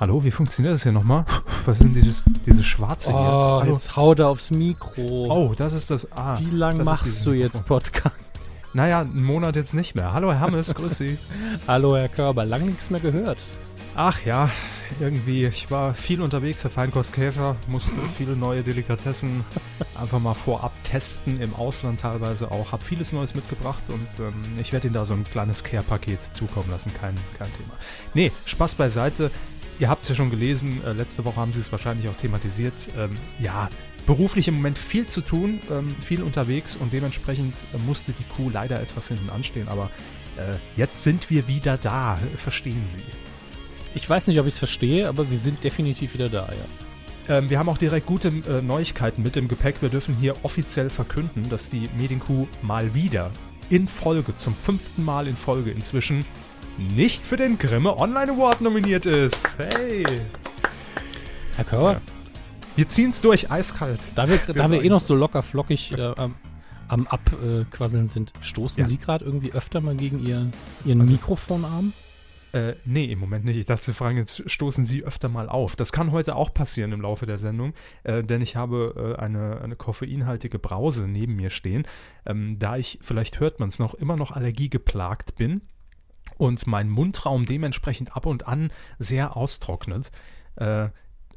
Hallo, wie funktioniert das hier nochmal? Was sind dieses, diese schwarze oh, hier? Hallo? jetzt hau da aufs Mikro. Oh, das ist das. Ah, Wie lang das ist machst dieses du jetzt. Podcast? Naja, einen Monat jetzt nicht mehr. Hallo, Herr Hammes, grüß Sie. Hallo, Herr Körber, lang nichts mehr gehört. Ach ja, irgendwie, ich war viel unterwegs, Herr Feinkostkäfer, musste viele neue Delikatessen einfach mal vorab testen, im Ausland teilweise auch. Hab vieles Neues mitgebracht und ähm, ich werde Ihnen da so ein kleines Care-Paket zukommen lassen, kein, kein Thema. Nee, Spaß beiseite. Ihr habt es ja schon gelesen, äh, letzte Woche haben Sie es wahrscheinlich auch thematisiert. Ähm, ja, beruflich im Moment viel zu tun, ähm, viel unterwegs und dementsprechend äh, musste die Kuh leider etwas hinten anstehen, aber äh, jetzt sind wir wieder da, verstehen Sie. Ich weiß nicht, ob ich es verstehe, aber wir sind definitiv wieder da, ja. Ähm, wir haben auch direkt gute äh, Neuigkeiten mit im Gepäck. Wir dürfen hier offiziell verkünden, dass die Medienkuh mal wieder in Folge, zum fünften Mal in Folge inzwischen, nicht für den Grimme Online Award nominiert ist. Hey! Herr Körber, Ja. Wir ziehen es durch, eiskalt. da wir, da wir eh noch so locker flockig äh, am, Abquasseln sind, stoßen Ja. Sie gerade irgendwie öfter mal gegen Ihr, Ihren Also- Mikrofonarm? Äh, nee, im Moment nicht. Ich dachte, Sie fragen, jetzt stoßen Sie öfter mal auf. Das kann heute auch passieren im Laufe der Sendung, äh, denn ich habe äh, eine, eine koffeinhaltige Brause neben mir stehen. Ähm, da ich, vielleicht hört man es noch, immer noch allergiegeplagt bin und mein Mundraum dementsprechend ab und an sehr austrocknet. Äh,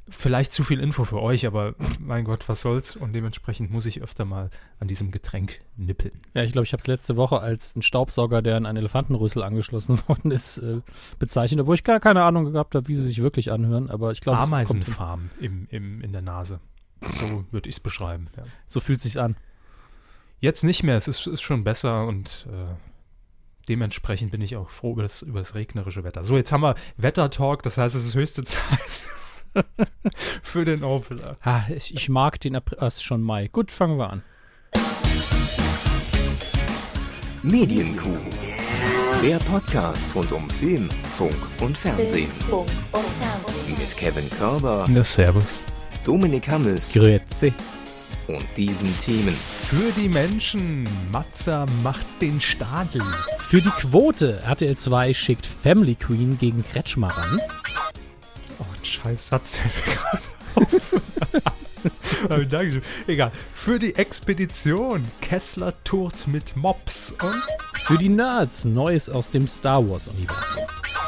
vielleicht zu viel Info für euch, aber mein Gott, was soll's? Und dementsprechend muss ich öfter mal an diesem Getränk nippeln. Ja, ich glaube, ich habe es letzte Woche als ein Staubsauger, der an einen Elefantenrüssel angeschlossen worden ist, äh, bezeichnet, obwohl ich gar keine Ahnung gehabt habe, wie sie sich wirklich anhören. Aber ich glaube, es kommt hin. Ameisenfarm im, im, in der Nase. So würde ich es beschreiben. Ja. so fühlt sich an. Jetzt nicht mehr, es ist, ist schon besser und äh, dementsprechend bin ich auch froh über das, über das regnerische Wetter. So, jetzt haben wir Wettertalk, das heißt, es ist höchste Zeit für den Opener. Ha, ich, ich mag den April, ah, es ist schon Mai. Gut, fangen wir an. Medienkuh. Der Podcast rund um Film, Funk und Fernsehen. Funk und Fernsehen. Mit Kevin Körber, Ja, servus. Dominik Hammes Grüezi. Und diesen Themen. Für die Menschen, Matzer macht den Stadel. Für die Quote RTL 2 schickt Family Queen gegen Kretschmer ran. Oh, ein scheiß Satz fällt mir gerade auf. Dankeschön. Egal. Für die Expedition, Kessler tourt mit Mops und Für die Nerds Neues aus dem Star Wars Universum.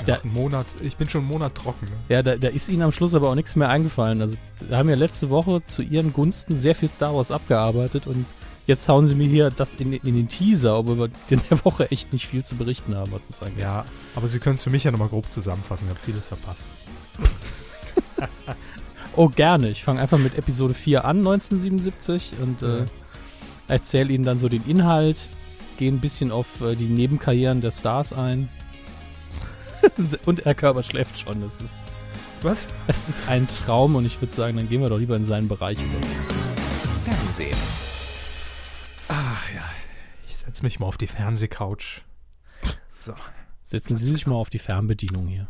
ja, Monat, ich bin schon einen Monat trocken. Ne? Ja, da, da ist ihnen am Schluss aber auch nichts mehr eingefallen. Also, da haben ja letzte Woche zu ihren Gunsten sehr viel Star Wars abgearbeitet und jetzt hauen sie mir hier das in, in den Teaser, obwohl wir in der Woche echt nicht viel zu berichten haben, was das angeht. Ja, aber Sie können es für mich ja nochmal grob zusammenfassen. Ich habe vieles verpasst. Oh, gerne. Ich fange einfach mit Episode 4 an, 1977, und äh, erzähle ihnen dann so den Inhalt, gehe ein bisschen auf äh, die Nebenkarrieren der Stars ein. und Herr Körber schläft schon. Es ist, Was? es ist ein Traum und ich würde sagen, dann gehen wir doch lieber in seinen Bereich über. Fernsehen. Ah ja, ich setze mich mal auf die Fernsehcouch. So. Setzen Sie sich mal auf die Fernbedienung hier.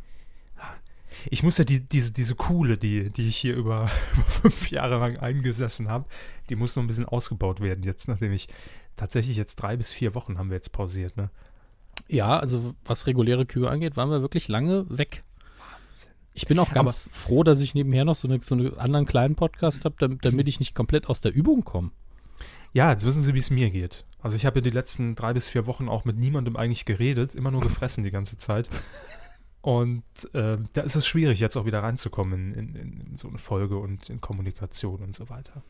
Ich muss ja die, diese, diese Kuhle, die, die ich hier über, über fünf Jahre lang eingesessen habe, die muss noch ein bisschen ausgebaut werden jetzt, nachdem ich tatsächlich jetzt drei bis vier Wochen haben wir jetzt pausiert, ne? Ja, also was reguläre Kühe angeht, waren wir wirklich lange weg. Ich bin auch ganz froh, dass ich nebenher noch so, eine, so einen anderen kleinen Podcast habe, damit, damit ich nicht komplett aus der Übung komme. Ja, jetzt wissen Sie, wie es mir geht. Also ich habe ja die letzten drei bis vier Wochen auch mit niemandem eigentlich geredet, immer nur gefressen die ganze Zeit. Und äh, da ist es schwierig, jetzt auch wieder reinzukommen in, in, in so eine Folge und in Kommunikation und so weiter.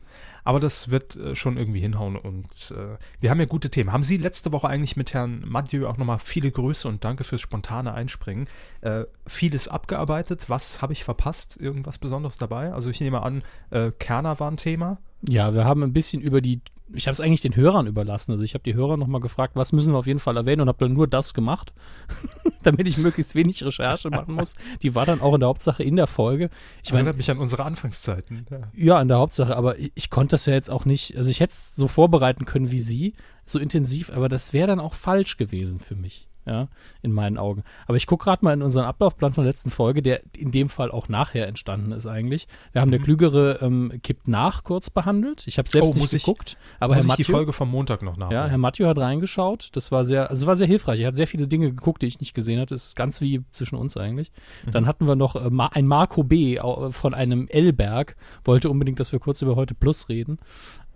Aber das wird äh, schon irgendwie hinhauen und äh, wir haben ja gute Themen. Haben Sie letzte Woche eigentlich mit Herrn Mathieu auch nochmal viele Grüße und danke fürs spontane Einspringen. Äh, vieles abgearbeitet. Was habe ich verpasst? Irgendwas Besonderes dabei? Also ich nehme an, äh, Kerner war ein Thema. Ja, wir haben ein bisschen über die. Ich habe es eigentlich den Hörern überlassen. Also ich habe die Hörer nochmal gefragt, was müssen wir auf jeden Fall erwähnen und habe dann nur das gemacht, damit ich möglichst wenig Recherche machen muss. Die war dann auch in der Hauptsache in der Folge. Ich Erinnert mich an unsere Anfangszeiten. Ja. ja, in der Hauptsache, aber ich, ich konnte das ja jetzt auch nicht. Also ich hätte es so vorbereiten können wie Sie, so intensiv, aber das wäre dann auch falsch gewesen für mich. Ja, in meinen Augen. Aber ich gucke gerade mal in unseren Ablaufplan von der letzten Folge, der in dem Fall auch nachher entstanden ist eigentlich. Wir haben der Klügere ähm, kippt nach kurz behandelt. Ich habe selbst Mhm. Oh, nicht ich- geguckt, aber Muss Herr ich die Folge vom Montag noch nachholen. ja, Herr Mathieu hat reingeschaut. Das war sehr, also es war sehr hilfreich. Er hat sehr viele Dinge geguckt, die ich nicht gesehen hatte. Das ist ganz wie zwischen uns eigentlich. Mhm. Dann hatten wir noch äh, ein Marco B. von einem L-Berg. Wollte unbedingt, dass wir kurz über heute Plus reden.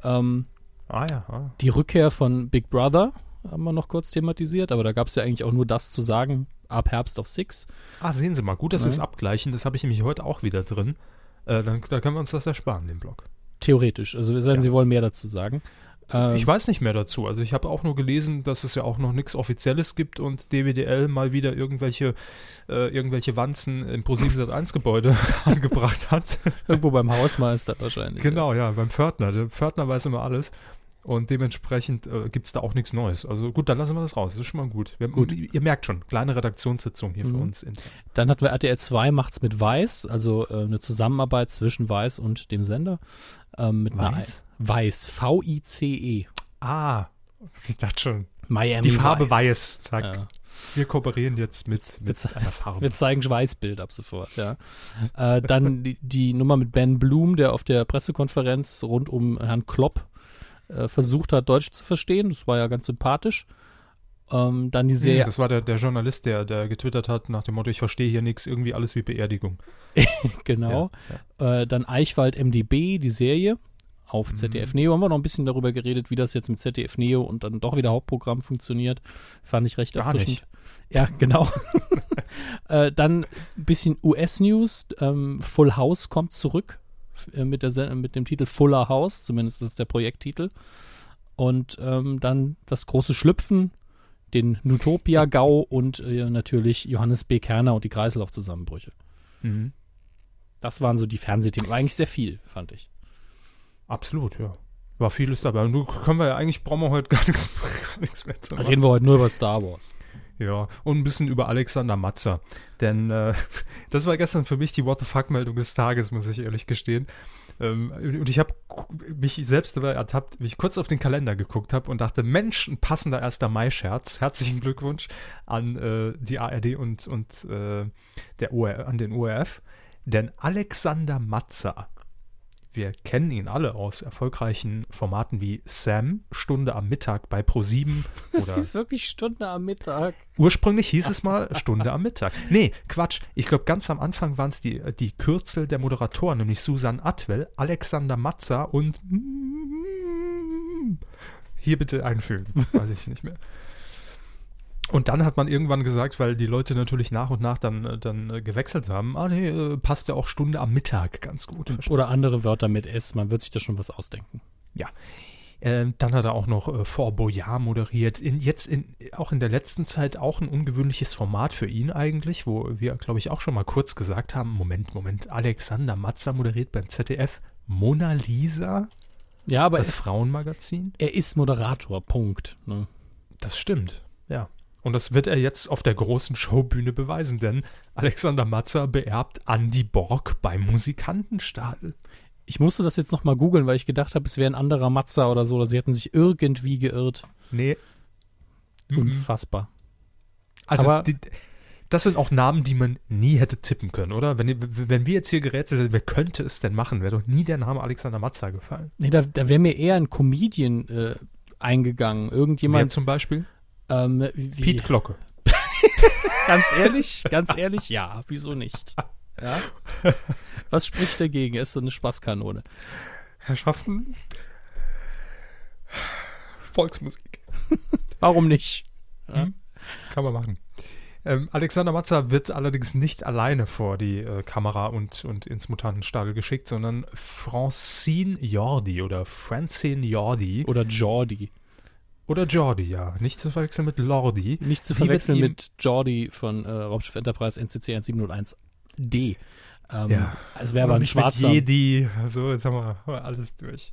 Ähm, ah ja, ah. die Rückkehr von Big Brother haben wir noch kurz thematisiert, aber da gab es ja eigentlich auch nur das zu sagen ab Herbst auf Six. ah, sehen Sie mal, gut, dass wir es Ja. abgleichen. Das habe ich nämlich heute auch wieder drin. Äh, dann, da können wir uns das ersparen, den Blog. Theoretisch. Also wir sagen, Ja. Sie wollen mehr dazu sagen. Ähm, Ich weiß nicht mehr dazu. Also ich habe auch nur gelesen, dass es ja auch noch nichts Offizielles gibt und DWDL mal wieder irgendwelche, äh, irgendwelche Wanzen im ProSieben 1 Gebäude angebracht hat. irgendwo beim Hausmeister wahrscheinlich. genau, ja, beim Pförtner. Der Pförtner weiß immer alles. Und dementsprechend äh, gibt es da auch nichts Neues. Also gut, dann lassen wir das raus. Das ist schon mal gut. Wir, Gut. Ihr merkt schon, kleine Redaktionssitzung hier für Mhm. uns. intern. Dann hatten wir RTL 2 macht's mit Weiß, also äh, eine Zusammenarbeit zwischen Weiß und dem Sender. Ähm, mit Weiß? Weiß, V-I-C-E. Ah, ich dachte schon. Miami Die Farbe weiß, zack. Ja. Wir kooperieren jetzt mit, mit Jetzt- einer Farbe. Wir zeigen Schweißbild ab sofort, ja. äh, dann die, die Nummer mit Ben Bloom, der auf der Pressekonferenz rund um Herrn Klopp äh, versucht hat, Deutsch zu verstehen. Das war ja ganz sympathisch. Ähm, dann die Hm, Serie, Das war der, der Journalist, der, der getwittert hat nach dem Motto, ich verstehe hier nichts, irgendwie alles wie Beerdigung. genau. Ja, Äh, dann Eichwald MDB, die Serie auf Mhm. ZDF Neo. Haben wir noch ein bisschen darüber geredet, wie das jetzt mit ZDF Neo und dann doch wieder Hauptprogramm funktioniert. Fand ich recht Gar erfrischend. Ja, genau. äh, dann ein bisschen US-News. Ähm, Full House kommt zurück mit, der, mit dem Titel Fuller House, zumindest ist der Projekttitel. Und ähm, dann das große Schlüpfen, den Nutopia-Gau und äh, natürlich Johannes B. Kerner und die Kreislaufzusammenbrüche. Mhm. Das waren so die Fernsehthemen. War eigentlich sehr viel, fand ich. Absolut, ja. War vieles dabei. Und nun können wir ja eigentlich, brauchen wir heute gar nichts, gar nichts mehr zu machen. reden wir heute nur über Star Wars. Ja, und ein bisschen über Alexander Matzer. Denn äh, das war gestern für mich die What the Fuck-Meldung des Tages, muss ich ehrlich gestehen. Ähm, und ich habe mich selbst dabei ertappt, wie ich kurz auf den Kalender geguckt habe und dachte, Mensch, ein passender 1. Mai-Scherz. Herzlichen Glückwunsch an äh, die ARD und, und äh, der OR, an den ORF. Denn Alexander Matzer, wir kennen ihn alle aus erfolgreichen Formaten wie Sam, Stunde am Mittag bei Pro7 Das ist wirklich Stunde am Mittag. Ursprünglich hieß es mal Stunde am Mittag. Nee, Quatsch. Ich glaube, ganz am Anfang waren es die, die Kürzel der Moderatoren, nämlich Susan Atwell, Alexander Matzer und hier bitte einfügen. Weiß ich nicht mehr. Und dann hat man irgendwann gesagt, weil die Leute natürlich nach und nach dann, äh, dann äh, gewechselt haben, ah nee, äh, passt ja auch Stunde am Mittag ganz gut. Oder andere Wörter mit S. Man wird sich da schon was ausdenken. Ähm, dann hat er auch noch äh, Fort Boyard moderiert. In, jetzt in, auch in der letzten Zeit auch ein ungewöhnliches Format für ihn eigentlich, wo wir, glaube ich, auch schon mal kurz gesagt haben, Moment, Moment, Alexander Matzer moderiert beim ZDF Mona Lisa, Ja, aber das es, Frauenmagazin. er ist Moderator. Punkt. Ne? Das stimmt, ja. Und das wird er jetzt auf der großen Showbühne beweisen, denn Alexander Matzer beerbt Andy Borg beim Musikantenstadel. Ich musste das jetzt nochmal googeln, weil ich gedacht habe, es wäre ein anderer Matzer oder so. Oder sie hätten sich irgendwie geirrt. Nee. Mhm. Unfassbar. Also Aber- die, das sind auch Namen, die man nie hätte tippen können, oder? Wenn, wenn wir jetzt hier gerätselt hätten, wer könnte es denn machen? Wäre doch nie der Name Alexander Matzer gefallen. Nee, da, da wäre mir eher ein Comedian äh, eingegangen. Wer Irgendjemand. zum Beispiel? Ähm, wie, Piet Glocke. Ganz ehrlich, ganz ehrlich, ja, wieso nicht? Ja? Was spricht dagegen? Ist so eine Spaßkanone. Herrschaften. Volksmusik. Warum nicht? Ja? Mhm. Kann man machen. Ähm, Alexander Matzer wird allerdings nicht alleine vor die äh, Kamera und, und ins Mutantenstadel geschickt, sondern Francine Jordi oder Francine Jordi Oder Jordi. Oder Jordi, ja. Nicht zu verwechseln mit Lordi. Nicht zu verwechseln mit Jordi von äh, Raumschiff Enterprise NCC 1701D. Ähm, Ja. Es wäre aber ein schwarzer. Jedi. So, jetzt haben wir alles durch.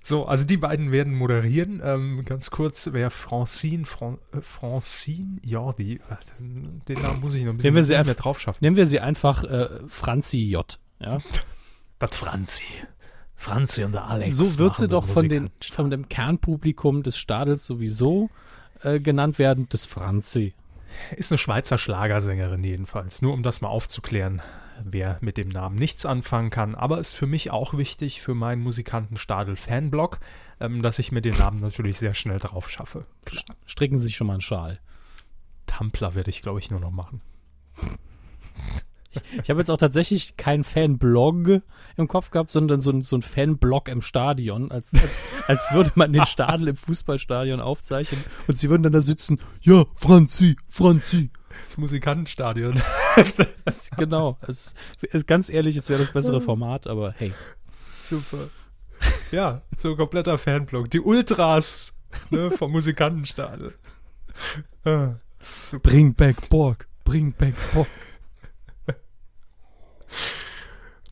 So, also die beiden werden moderieren. Ähm, ganz kurz, wer Francine, Fran äh, Francine Jordi, äh, den Namen muss ich noch ein bisschen Nehmen wir mehr drauf schaffen. Nennen wir sie einfach äh, Franzi J. Ja? Das Franzi. Franzi und der Alex. so wird sie doch von, den, von dem Kernpublikum des Stadels sowieso äh, genannt werden, das Franzi. Ist eine Schweizer Schlagersängerin jedenfalls. Nur um das mal aufzuklären, wer mit dem Namen nichts anfangen kann. Aber ist für mich auch wichtig für meinen Musikantenstadel-Fanblog, ähm, dass ich mir den Namen natürlich sehr schnell drauf schaffe. Klar. Stricken Sie sich schon mal einen Schal. Tumblr werde ich, glaube ich, nur noch machen. Ich habe jetzt auch tatsächlich keinen Fanblog im Kopf gehabt, sondern so ein, so ein Fanblog im Stadion, als, als, als würde man den Stadel im Fußballstadion aufzeichnen und sie würden dann da sitzen, ja, Franzi, Franzi. Das Musikantenstadion. Genau. Es ist ganz ehrlich, es wäre das bessere Format, aber hey. Super. Ja, so ein kompletter Fanblog. Die Ultras ne, vom Musikantenstadel. Ah, Bring back Borg, bring back Borg.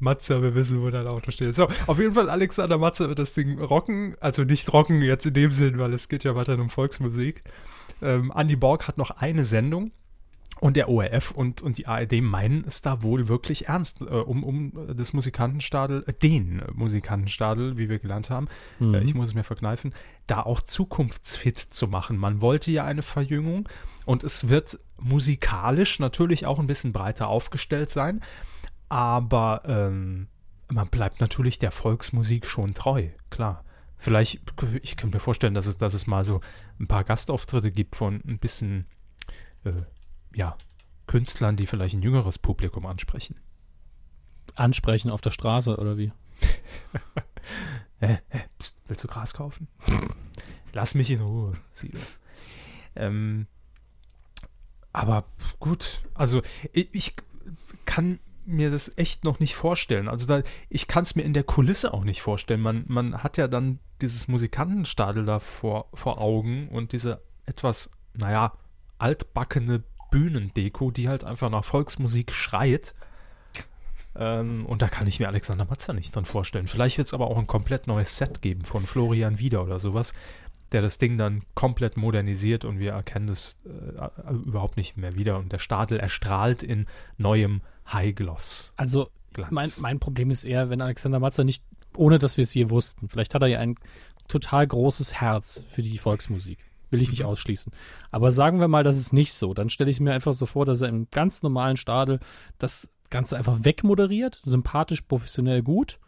Matze, wir wissen, wo dein Auto steht. So, auf jeden Fall, Alexander Matze wird das Ding rocken. Also nicht rocken jetzt in dem Sinn, weil es geht ja weiterhin um Volksmusik. Ähm, Andy Borg hat noch eine Sendung. Und der ORF und, und die ARD meinen es da wohl wirklich ernst, äh, um, um das Musikantenstadel, äh, den Musikantenstadel, wie wir gelernt haben, Mhm. äh, ich muss es mir verkneifen, da auch zukunftsfit zu machen. Man wollte ja eine Verjüngung und es wird musikalisch natürlich auch ein bisschen breiter aufgestellt sein, aber ähm, man bleibt natürlich der Volksmusik schon treu, klar. Vielleicht, ich könnte mir vorstellen, dass es, dass es mal so ein paar Gastauftritte gibt von ein bisschen, äh, ja, Künstlern, die vielleicht ein jüngeres Publikum ansprechen. Ansprechen auf der Straße oder wie? Äh, äh, pst, willst du Gras kaufen? Lass mich in Ruhe, Siedler. Ähm, aber gut, also ich, ich kann mir das echt noch nicht vorstellen. Also da, ich kann es mir in der Kulisse auch nicht vorstellen. Man, man hat ja dann dieses Musikantenstadel da vor, vor Augen und diese etwas, naja, altbackene Bühnendeko, die halt einfach nach Volksmusik schreit. Ähm, und da kann ich mir Alexander Matzer nicht dran vorstellen. Vielleicht wird es aber auch ein komplett neues Set geben von Florian Wieder oder sowas, der das Ding dann komplett modernisiert und wir erkennen das äh, überhaupt nicht mehr wieder. Und der Stadel erstrahlt in neuem Highgloss. Also, mein, mein Problem ist eher, wenn Alexander Matzer nicht, ohne dass wir es je wussten, vielleicht hat er ja ein total großes Herz für die Volksmusik. Will ich nicht ausschließen. Aber sagen wir mal, das ist nicht so. Dann stelle ich mir einfach so vor, dass er im ganz normalen Stadel das Ganze einfach wegmoderiert, sympathisch, professionell gut.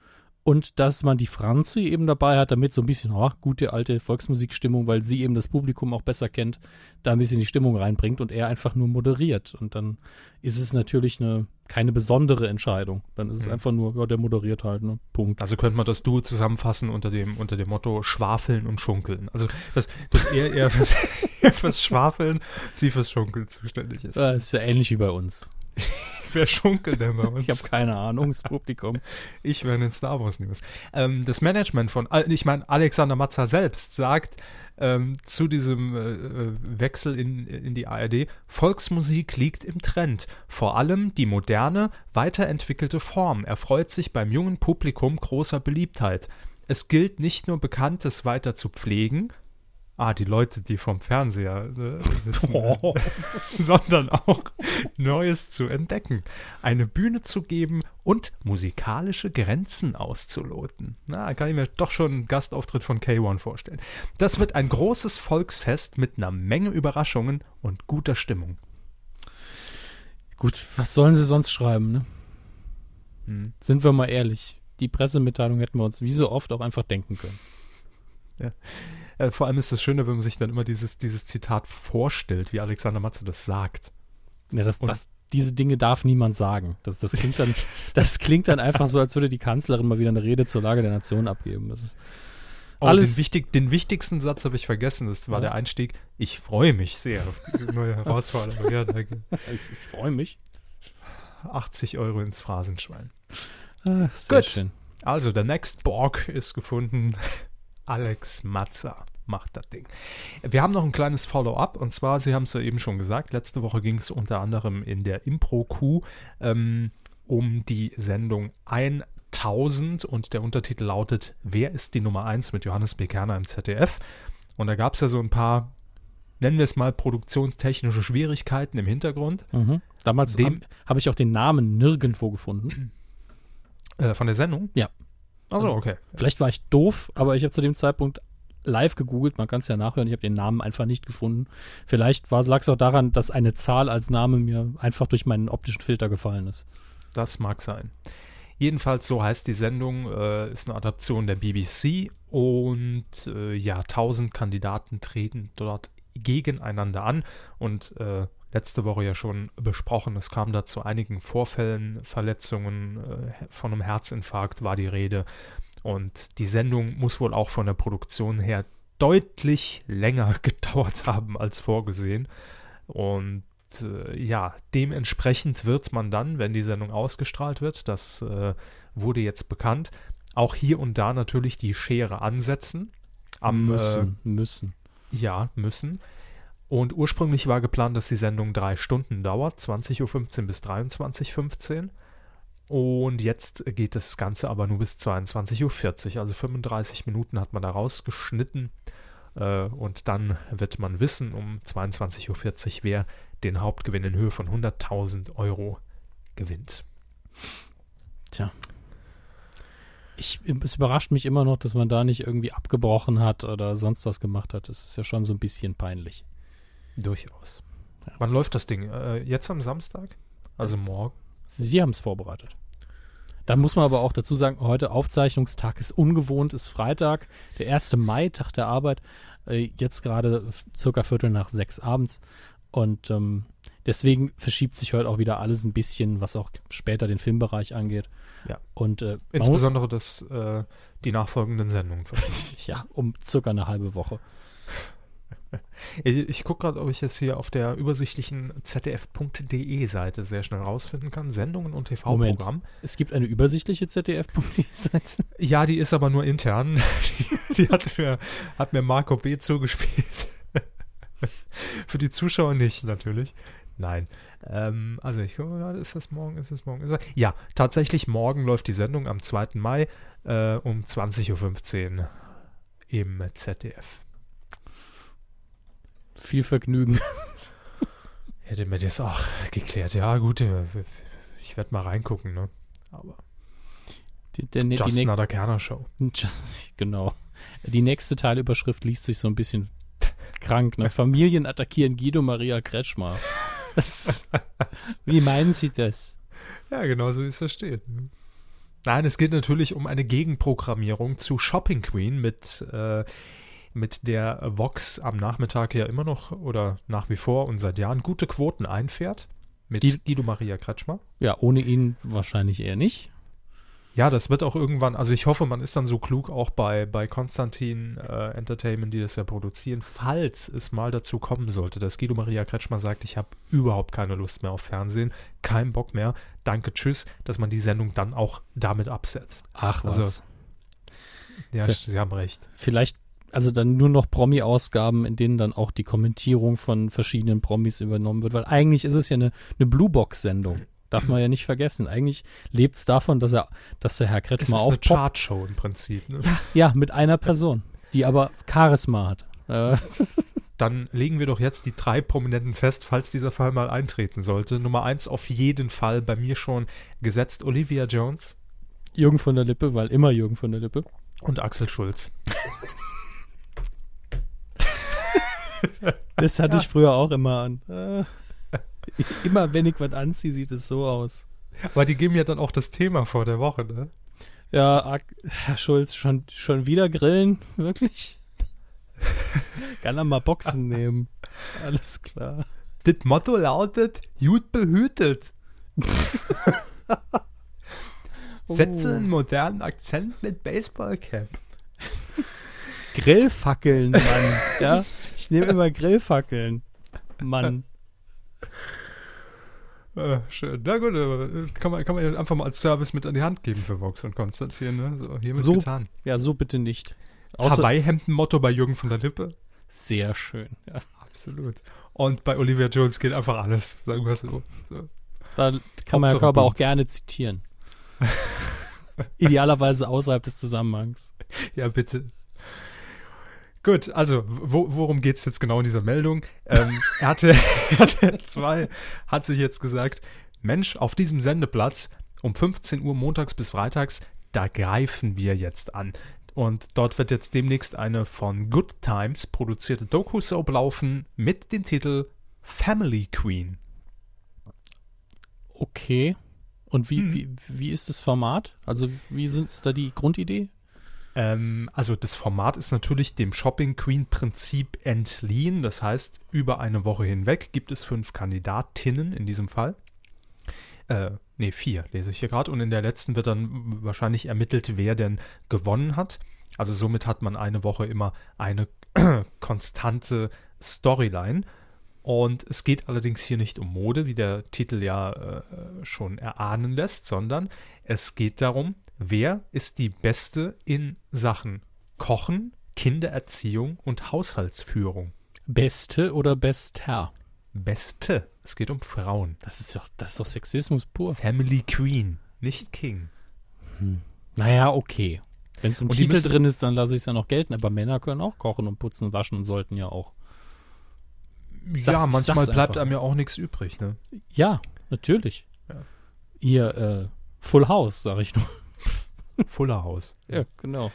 Und dass man die Franzi eben dabei hat, damit so ein bisschen, oh, gute alte Volksmusikstimmung, weil sie eben das Publikum auch besser kennt, da ein bisschen die Stimmung reinbringt und er einfach nur moderiert. Und dann ist es natürlich eine, keine besondere Entscheidung. Dann ist es Mhm. einfach nur, ja, der moderiert halt, ne? Punkt. Also könnte man das Duo zusammenfassen unter dem, unter dem Motto Schwafeln und Schunkeln. Also, dass, dass er eher fürs, fürs Schwafeln, sie fürs Schunkeln zuständig ist. Das ist ja ähnlich wie bei uns. Wer schunkelt denn bei uns? Ich habe keine Ahnung, das Publikum. Ich wäre in den Star Wars News. Ähm, das Management von, Al- ich meine, Alexander Matzer selbst sagt ähm, zu diesem äh, äh, Wechsel in, in die ARD, Volksmusik liegt im Trend. Vor allem die moderne, weiterentwickelte Form erfreut sich beim jungen Publikum großer Beliebtheit. Es gilt nicht nur Bekanntes weiter zu pflegen, ah, die Leute, die vom Fernseher äh, sitzen, Oh. sondern auch Neues zu entdecken, eine Bühne zu geben und musikalische Grenzen auszuloten. Na, kann ich mir doch schon einen Gastauftritt von K1 vorstellen. Das wird ein großes Volksfest mit einer Menge Überraschungen und guter Stimmung. Gut, was sollen sie sonst schreiben, ne? Hm. Sind wir mal ehrlich. Die Pressemitteilung hätten wir uns wie so oft auch einfach denken können. Äh, vor allem ist das Schöne, wenn man sich dann immer dieses, dieses Zitat vorstellt, wie Alexander Matze das sagt. Ja, das, Und- das, diese Dinge darf niemand sagen. Das, das, klingt dann, das klingt dann einfach so, als würde die Kanzlerin mal wieder eine Rede zur Lage der Nation abgeben. Das ist, Oh, Alles- den, wichtig, den wichtigsten Satz habe ich vergessen. Das war Ja. der Einstieg. Ich freue mich sehr auf diese neue Herausforderung. Ja, danke. ich ich freue mich. 80 Euro ins Phrasenschwein. Sehr Gut. schön. Also, der Next Borg ist gefunden. Alex Matzer macht das Ding. Wir haben noch ein kleines Follow-up und zwar, Sie haben es ja eben schon gesagt, letzte Woche ging es unter anderem in der Impro-Q ähm, um die Sendung 1000 und der Untertitel lautet Wer ist die Nummer 1 mit Johannes B. Kerner im ZDF? Und da gab es ja so ein paar, nennen wir es mal, produktionstechnische Schwierigkeiten im Hintergrund Mhm. Damals habe hab ich auch den Namen nirgendwo gefunden. äh, von der Sendung. Ja. Achso, Also- okay. Vielleicht war ich doof, aber ich habe zu dem Zeitpunkt live gegoogelt, man kann es ja nachhören, ich habe den Namen einfach nicht gefunden. Vielleicht lag es auch daran, dass eine Zahl als Name mir einfach durch meinen optischen Filter gefallen ist. Das mag sein. Jedenfalls, so heißt die Sendung, äh, ist eine Adaption der BBC und äh, ja, tausend Kandidaten treten dort gegeneinander an und äh, letzte Woche ja schon besprochen, es kam da zu einigen Vorfällen, Verletzungen, äh, von einem Herzinfarkt war die Rede und die Sendung muss wohl auch von der Produktion her deutlich länger gedauert haben als vorgesehen und äh, ja, dementsprechend wird man dann, wenn die Sendung ausgestrahlt wird, das äh, wurde jetzt bekannt, auch hier und da natürlich die Schere ansetzen. Am, müssen, äh, müssen. Ja, müssen. Und ursprünglich war geplant, dass die Sendung drei Stunden dauert, 20.15 Uhr bis 23.15 Uhr. Und jetzt geht das Ganze aber nur bis 22.40 Uhr, also 35 Minuten hat man da rausgeschnitten. Äh, und dann wird man wissen um 22.40 Uhr, wer den Hauptgewinn in Höhe von 100.000 Euro gewinnt. Tja. Ich, es überrascht mich immer noch, dass man da nicht irgendwie abgebrochen hat oder sonst was gemacht hat. Das ist ja schon so ein bisschen peinlich. Durchaus. Ja. Wann läuft das Ding? Äh, jetzt am Samstag? Also morgen? Sie haben es vorbereitet. Da muss man aber auch dazu sagen, heute Aufzeichnungstag ist ungewohnt, ist Freitag, der 1. Mai, Tag der Arbeit. Äh, jetzt gerade circa Viertel nach sechs abends. Und ähm, deswegen verschiebt sich heute auch wieder alles ein bisschen, was auch später den Filmbereich angeht. Ja. Und äh, insbesondere das, äh, die nachfolgenden Sendungen. ja, um circa eine halbe Woche. Ich, ich gucke gerade, ob ich es hier auf der übersichtlichen zdf.de Seite sehr schnell rausfinden kann. Sendungen und TV-Programm. Es gibt eine übersichtliche zdf.de Seite. Ja, die ist aber nur intern. Die, die hat, mir, hat mir Marco B. zugespielt. Für die Zuschauer nicht, natürlich. Nein. Ähm, also ich gucke gerade, ist das morgen, ist das morgen? Ist das? Ja, tatsächlich morgen läuft die Sendung am 2. Mai äh, um 20.15 Uhr im ZDF. Viel Vergnügen. Hätte mir das auch geklärt. Ja, gut, äh, ich werde mal reingucken, ne? Aber die, der, ne, Justin die Kerner Show. Just, genau. Die nächste Teilüberschrift liest sich so ein bisschen krank. Ne? Familien attackieren Guido Maria Kretschmer. Das, wie meinen Sie das? Ja, genau so ist das steht. Nein, es geht natürlich um eine Gegenprogrammierung zu Shopping Queen mit, äh, mit der Vox am Nachmittag ja immer noch oder nach wie vor und seit Jahren gute Quoten einfährt. Mit Die, Guido Maria Kretschmer. Ja, ohne ihn wahrscheinlich eher nicht. Ja, das wird auch irgendwann, also ich hoffe, man ist dann so klug auch bei, bei Konstantin äh, Entertainment, die das ja produzieren, falls es mal dazu kommen sollte, dass Guido Maria Kretschmer sagt, ich habe überhaupt keine Lust mehr auf Fernsehen, keinen Bock mehr, danke, tschüss, dass man die Sendung dann auch damit absetzt. Ach also, was. Ja, Für, Sie haben recht. Vielleicht also dann nur noch Promi-Ausgaben, in denen dann auch die Kommentierung von verschiedenen Promis übernommen wird, weil eigentlich ist es ja eine, eine Bluebox-Sendung. Darf man ja nicht vergessen. Eigentlich lebt es davon, dass er, dass der Herr Kretschmer ist eine Chartshow im Prinzip. Ne? Ja, ja, mit einer Person, die aber Charisma hat. Äh. Dann legen wir doch jetzt die drei Prominenten fest, falls dieser Fall mal eintreten sollte. Nummer eins auf jeden Fall bei mir schon gesetzt Olivia Jones. Jürgen von der Lippe, weil immer Jürgen von der Lippe. Und Axel Schulz. das hatte ja. ich früher auch immer an. Äh. Immer wenn ich was anziehe, sieht es so aus. Aber die geben ja dann auch das Thema vor der Woche, ne? Ja, Herr Schulz, schon, schon wieder grillen? Wirklich? Kann er mal Boxen nehmen. Alles klar. Das Motto lautet, gut behütet. Setze einen modernen Akzent mit Baseballcap. Grillfackeln, Mann. ja, ich nehme immer Grillfackeln. Mann. Äh, schön. Na gut, äh, kann man, kann man einfach mal als Service mit an die Hand geben für Vox und Konstantin. Ne? So, hiermit so, getan. Ja, so bitte nicht. Hawaii-Hemden-Motto bei Jürgen von der Lippe. Sehr schön, ja. Absolut. Und bei Olivia Jones geht einfach alles, sagen wir so. so. Da kann man ja aber auch gerne zitieren. Idealerweise außerhalb des Zusammenhangs. Ja, bitte. Gut, also wo, worum geht es jetzt genau in dieser Meldung? Ähm, RTL, RTL 2 hat sich jetzt gesagt, Mensch, auf diesem Sendeplatz um 15 Uhr montags bis freitags, da greifen wir jetzt an. Und dort wird jetzt demnächst eine von Good Times produzierte Doku-Soap laufen mit dem Titel Family Queen. Okay. Und wie, Hm. wie, wie ist das Format? Also, wie ist da die Grundidee? Ähm, also das Format ist natürlich dem Shopping Queen Prinzip entliehen. Das heißt, über eine Woche hinweg gibt es fünf Kandidatinnen in diesem Fall. Äh, nee, vier lese ich hier gerade. Und in der letzten wird dann wahrscheinlich ermittelt, wer denn gewonnen hat. Also somit hat man eine Woche immer eine konstante Storyline. Und es geht allerdings hier nicht um Mode, wie der Titel ja äh, schon erahnen lässt, sondern es geht darum, wer ist die Beste in Sachen Kochen, Kindererziehung und Haushaltsführung. Beste oder Bester? Beste. Es geht um Frauen. Das ist doch, das ist doch Sexismus pur. Family Queen, nicht King. Naja, okay. Wenn es im Und Titel drin ist, dann lasse ich es ja noch gelten. Aber Männer können auch kochen und putzen und waschen und sollten ja auch. Sag's- ja, manchmal bleibt einem ja auch nichts übrig. Ne? Ja, natürlich. Ja. Ihr äh, Full House, sag ich nur. Fuller House. Ja, genau.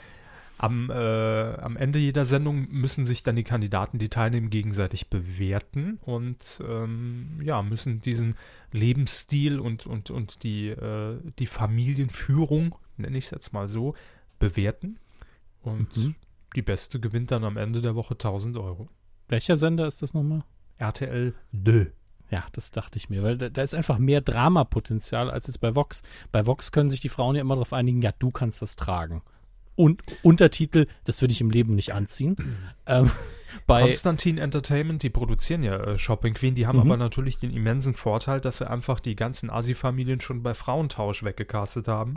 Am, äh, am Ende jeder Sendung müssen sich dann die Kandidaten, die teilnehmen, gegenseitig bewerten und ähm, ja, müssen diesen Lebensstil und, und, und die, äh, die Familienführung, nenne ich es jetzt mal so, bewerten. Und Mhm. die Beste gewinnt dann am Ende der Woche 1000 Euro. Welcher Sender ist das nochmal? RTL 2. Ja, das dachte ich mir, weil da, da ist einfach mehr Dramapotenzial als jetzt bei Vox. Bei Vox können sich die Frauen ja immer darauf einigen, ja, du kannst das tragen. Und Untertitel, das würde ich im Leben nicht anziehen. ähm, bei, Konstantin Entertainment, die produzieren ja äh, Shopping Queen, die haben Mhm. aber natürlich den immensen Vorteil, dass sie einfach die ganzen Asi-Familien schon bei Frauentausch weggecastet haben.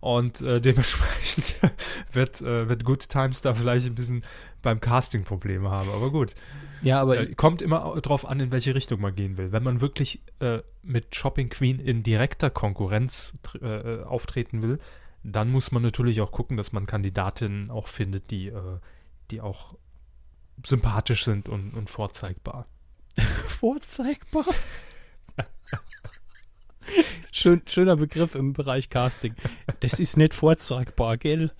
Und äh, dementsprechend wird, äh, wird Good Times da vielleicht ein bisschen beim Casting Probleme haben. Aber gut, ja, aber äh, kommt immer au- drauf an, in welche Richtung man gehen will. Wenn man wirklich äh, mit Shopping Queen in direkter Konkurrenz tr- äh, auftreten will, dann muss man natürlich auch gucken, dass man Kandidatinnen auch findet, die, äh, die auch sympathisch sind und, und vorzeigbar. vorzeigbar. Schön, schöner Begriff im Bereich Casting. Das ist nicht vorzeigbar, gell?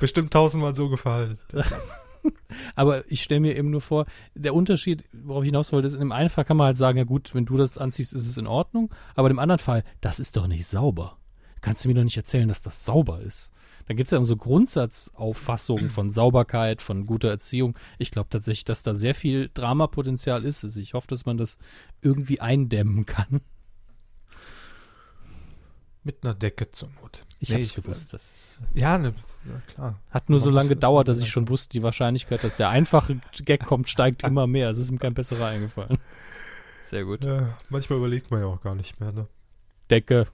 Bestimmt tausendmal so gefallen. Aber ich stelle mir eben nur vor, der Unterschied, worauf ich hinaus wollte, ist, in dem einen Fall kann man halt sagen, ja gut, wenn du das anziehst, ist es in Ordnung. Aber in dem anderen Fall, das ist doch nicht sauber. Kannst du mir doch nicht erzählen, dass das sauber ist. Da geht es ja um so Grundsatzauffassungen von Sauberkeit, von guter Erziehung. Ich glaube tatsächlich, dass da sehr viel Dramapotenzial ist. Also ich hoffe, dass man das irgendwie eindämmen kann. Mit einer Decke zur Not. Ich Nee, habe es ich- gewusst. Das Ja, ne, ja klar. hat nur Man so lange gedauert, dass ich schon wusste, die Wahrscheinlichkeit, dass der einfache Gag kommt, steigt immer mehr. Es ist ihm kein besserer eingefallen. Sehr gut. Ja, manchmal überlegt man ja auch gar nicht mehr. Ne? Decke.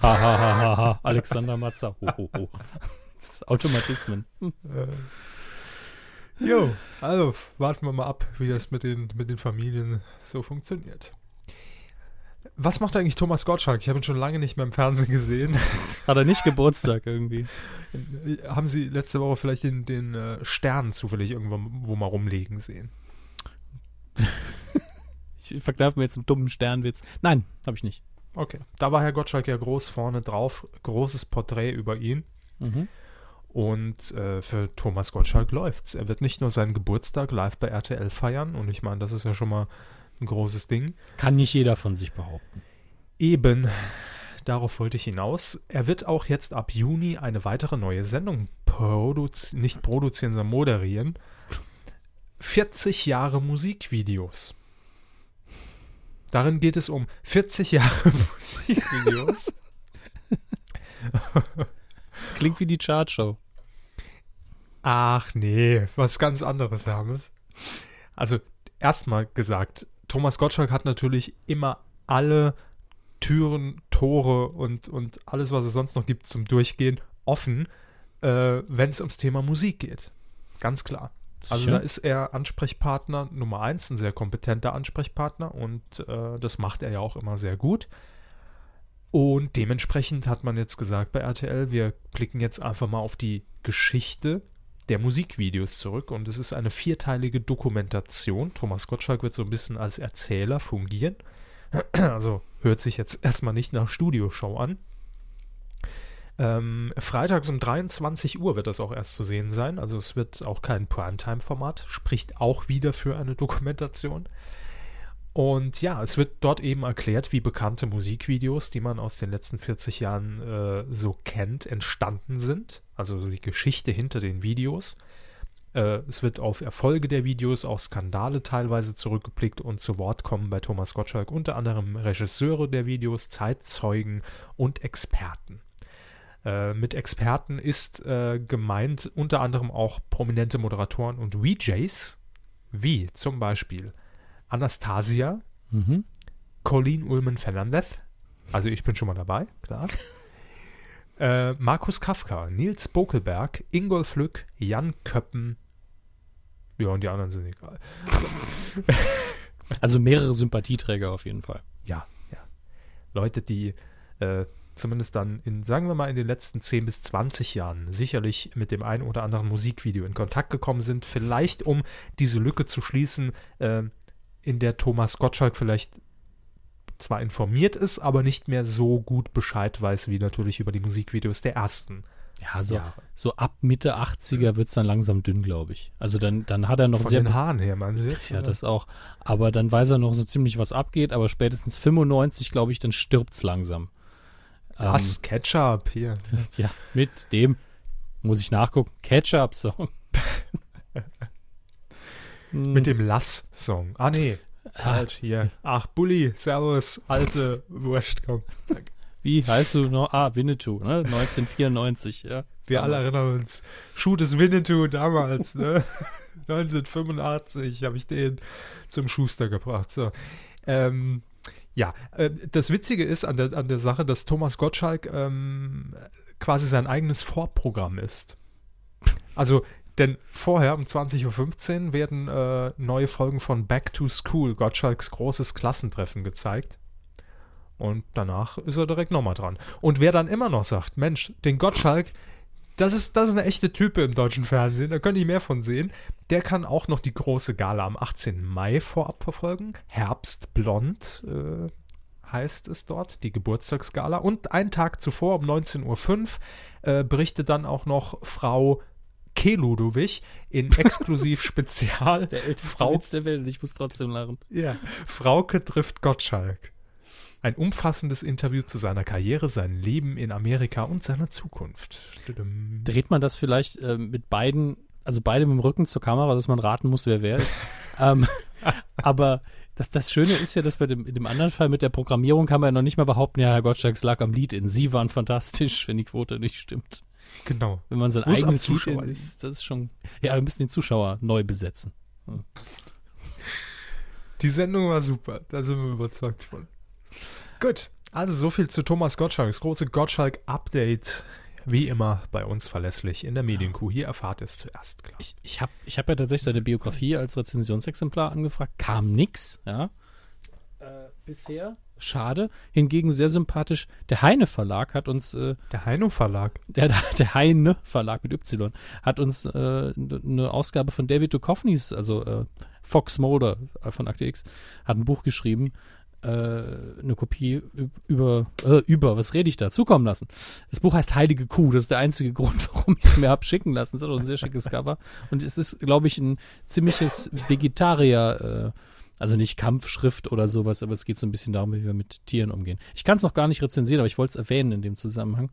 Ha, ha, ha, ha, ha. Alexander Matzer. Ho, ho, ho. Das ist Automatismen. Äh, jo, also warten wir mal ab, wie das mit den, mit den Familien so funktioniert. Was macht eigentlich Thomas Gottschalk? Ich habe ihn schon lange nicht mehr im Fernsehen gesehen. Hat er nicht Geburtstag irgendwie. Haben Sie letzte Woche vielleicht den, den äh, Stern zufällig irgendwo wo mal rumlegen sehen? Ich verkneife mir jetzt einen dummen Sternwitz. Nein, habe ich nicht. Okay. Da war Herr Gottschalk ja groß vorne drauf. Großes Porträt über ihn. Mhm. Und äh, für Thomas Gottschalk läuft's. Er wird nicht nur seinen Geburtstag live bei RTL feiern. Und ich meine, das ist ja schon mal ein großes Ding. Kann nicht jeder von sich behaupten. Eben, darauf wollte ich hinaus. Er wird auch jetzt ab Juni eine weitere neue Sendung produzi nicht produzieren, sondern moderieren. 40 Jahre Musikvideos. Darin geht es um 40 Jahre Musikvideos. Das klingt wie die Chartshow. Ach nee, was ganz anderes, Hermes. Also, erstmal gesagt, Thomas Gottschalk hat natürlich immer alle Türen, Tore und, und alles, was es sonst noch gibt zum Durchgehen, offen, äh, wenn es ums Thema Musik geht. Ganz klar. Also Sicher? da ist er Ansprechpartner Nummer eins, ein sehr kompetenter Ansprechpartner und äh, das macht er ja auch immer sehr gut. Und dementsprechend hat man jetzt gesagt bei RTL, wir blicken jetzt einfach mal auf die Geschichte der Musikvideos zurück und es ist eine vierteilige Dokumentation. Thomas Gottschalk wird so ein bisschen als Erzähler fungieren. Also hört sich jetzt erstmal nicht nach Studioshow an. Ähm, freitags um 23 Uhr wird das auch erst zu sehen sein. Also es wird auch kein Primetime-Format, spricht auch wieder für eine Dokumentation. Und ja, es wird dort eben erklärt, wie bekannte Musikvideos, die man aus den letzten 40 Jahren äh, so kennt, entstanden sind. Also so die Geschichte hinter den Videos. Äh, es wird auf Erfolge der Videos, auch Skandale teilweise zurückgeblickt und zu Wort kommen bei Thomas Gottschalk unter anderem Regisseure der Videos, Zeitzeugen und Experten. Äh, mit Experten ist äh, gemeint unter anderem auch prominente Moderatoren und VJs, wie zum Beispiel Anastasia, Mhm. Colleen Ullman Fernandez, also ich bin schon mal dabei, klar. äh, Markus Kafka, Nils Bokelberg, Ingolf Lück, Jan Köppen. Ja, und die anderen sind egal. Also mehrere Sympathieträger auf jeden Fall. Ja, ja. Leute, die äh, zumindest dann in, sagen wir mal, in den letzten 10 bis 20 Jahren sicherlich mit dem einen oder anderen Musikvideo in Kontakt gekommen sind, vielleicht um diese Lücke zu schließen, äh, in der Thomas Gottschalk vielleicht zwar informiert ist, aber nicht mehr so gut Bescheid weiß, wie natürlich über die Musikvideos der ersten Ja, so, Jahre. so ab Mitte 80er wird es dann langsam dünn, glaube ich. Also dann, dann hat er noch Von sehr den Haaren her, meinen Sie jetzt? Ja, das auch. Aber dann weiß er noch so ziemlich, was abgeht. Aber spätestens 95, glaube ich, dann stirbt's langsam. Was? Ketchup hier. Ähm, ja, mit dem, muss ich nachgucken, Ketchup-Song. Mit dem Lass-Song. Ah, nee. Halt hier. Ach, Bulli, Servus, alte Wurst, komm. Wie heißt du noch? Ah, Winnetou, ne? 1994, ja. Wir alle Damals. erinnern uns. Schuh des Winnetou damals, ne? 1985 habe ich den zum Schuster gebracht. So. Ähm, ja, äh, das Witzige ist an der, an der Sache, dass Thomas Gottschalk ähm, quasi sein eigenes Vorprogramm ist. Also, denn vorher um 20.15 Uhr werden äh, neue Folgen von Back to School, Gottschalks großes Klassentreffen, gezeigt. Und danach ist er direkt nochmal dran. Und wer dann immer noch sagt, Mensch, den Gottschalk, das ist, das ist eine echte Type im deutschen Fernsehen, da könnte ich mehr von sehen. Der kann auch noch die große Gala am 18. Mai vorab verfolgen. Herbstblond äh, heißt es dort, die Geburtstagsgala. Und einen Tag zuvor um 19.05 Uhr äh, berichtet dann auch noch Frau K. Ludowig in exklusiv Spezial. Der älteste Frau, Witz der Welt, ich muss trotzdem lachen. ja, Frauke trifft Gottschalk. Ein umfassendes Interview zu seiner Karriere, seinem Leben in Amerika und seiner Zukunft. Dreht man das vielleicht äh, mit beiden, also beide mit dem Rücken zur Kamera, dass man raten muss, wer wer ist? ähm, aber das, das Schöne ist ja, dass bei dem, in dem anderen Fall mit der Programmierung kann man ja noch nicht mal behaupten, ja, Herr Gottschalk, es lag am Lied in. Sie waren fantastisch, wenn die Quote nicht stimmt. Genau. Wenn man sein am eigenes Lied ist, das ist schon. Ja, wir müssen den Zuschauer neu besetzen. Die Sendung war super, da sind wir überzeugt von. Gut, also so viel zu Thomas Gottschalk. Das große Gottschalk-Update, wie immer bei uns verlässlich in der Medienkuh. Hier erfahrt ihr es zuerst, klar. Ich, ich habe ich hab ja tatsächlich seine Biografie als Rezensionsexemplar angefragt. Kam nix, ja. Äh, bisher. Schade. Hingegen sehr sympathisch. Der Heine Verlag hat uns, äh, Der Heino Verlag. der, der Heine Verlag mit Y, hat uns äh, eine Ausgabe von David Duchovnys, also äh, Fox Mulder äh, von Akte X, hat ein Buch geschrieben, äh, eine Kopie über, äh, über, was rede ich da, zukommen lassen. Das Buch heißt Heilige Kuh, das ist der einzige Grund, warum ich es mir habe schicken lassen. Es hat auch ein sehr schickes Cover. Und es ist, glaube ich, ein ziemliches Vegetarier, äh, also nicht Kampfschrift oder sowas, aber es geht so ein bisschen darum, wie wir mit Tieren umgehen. Ich kann es noch gar nicht rezensieren, aber ich wollte es erwähnen in dem Zusammenhang,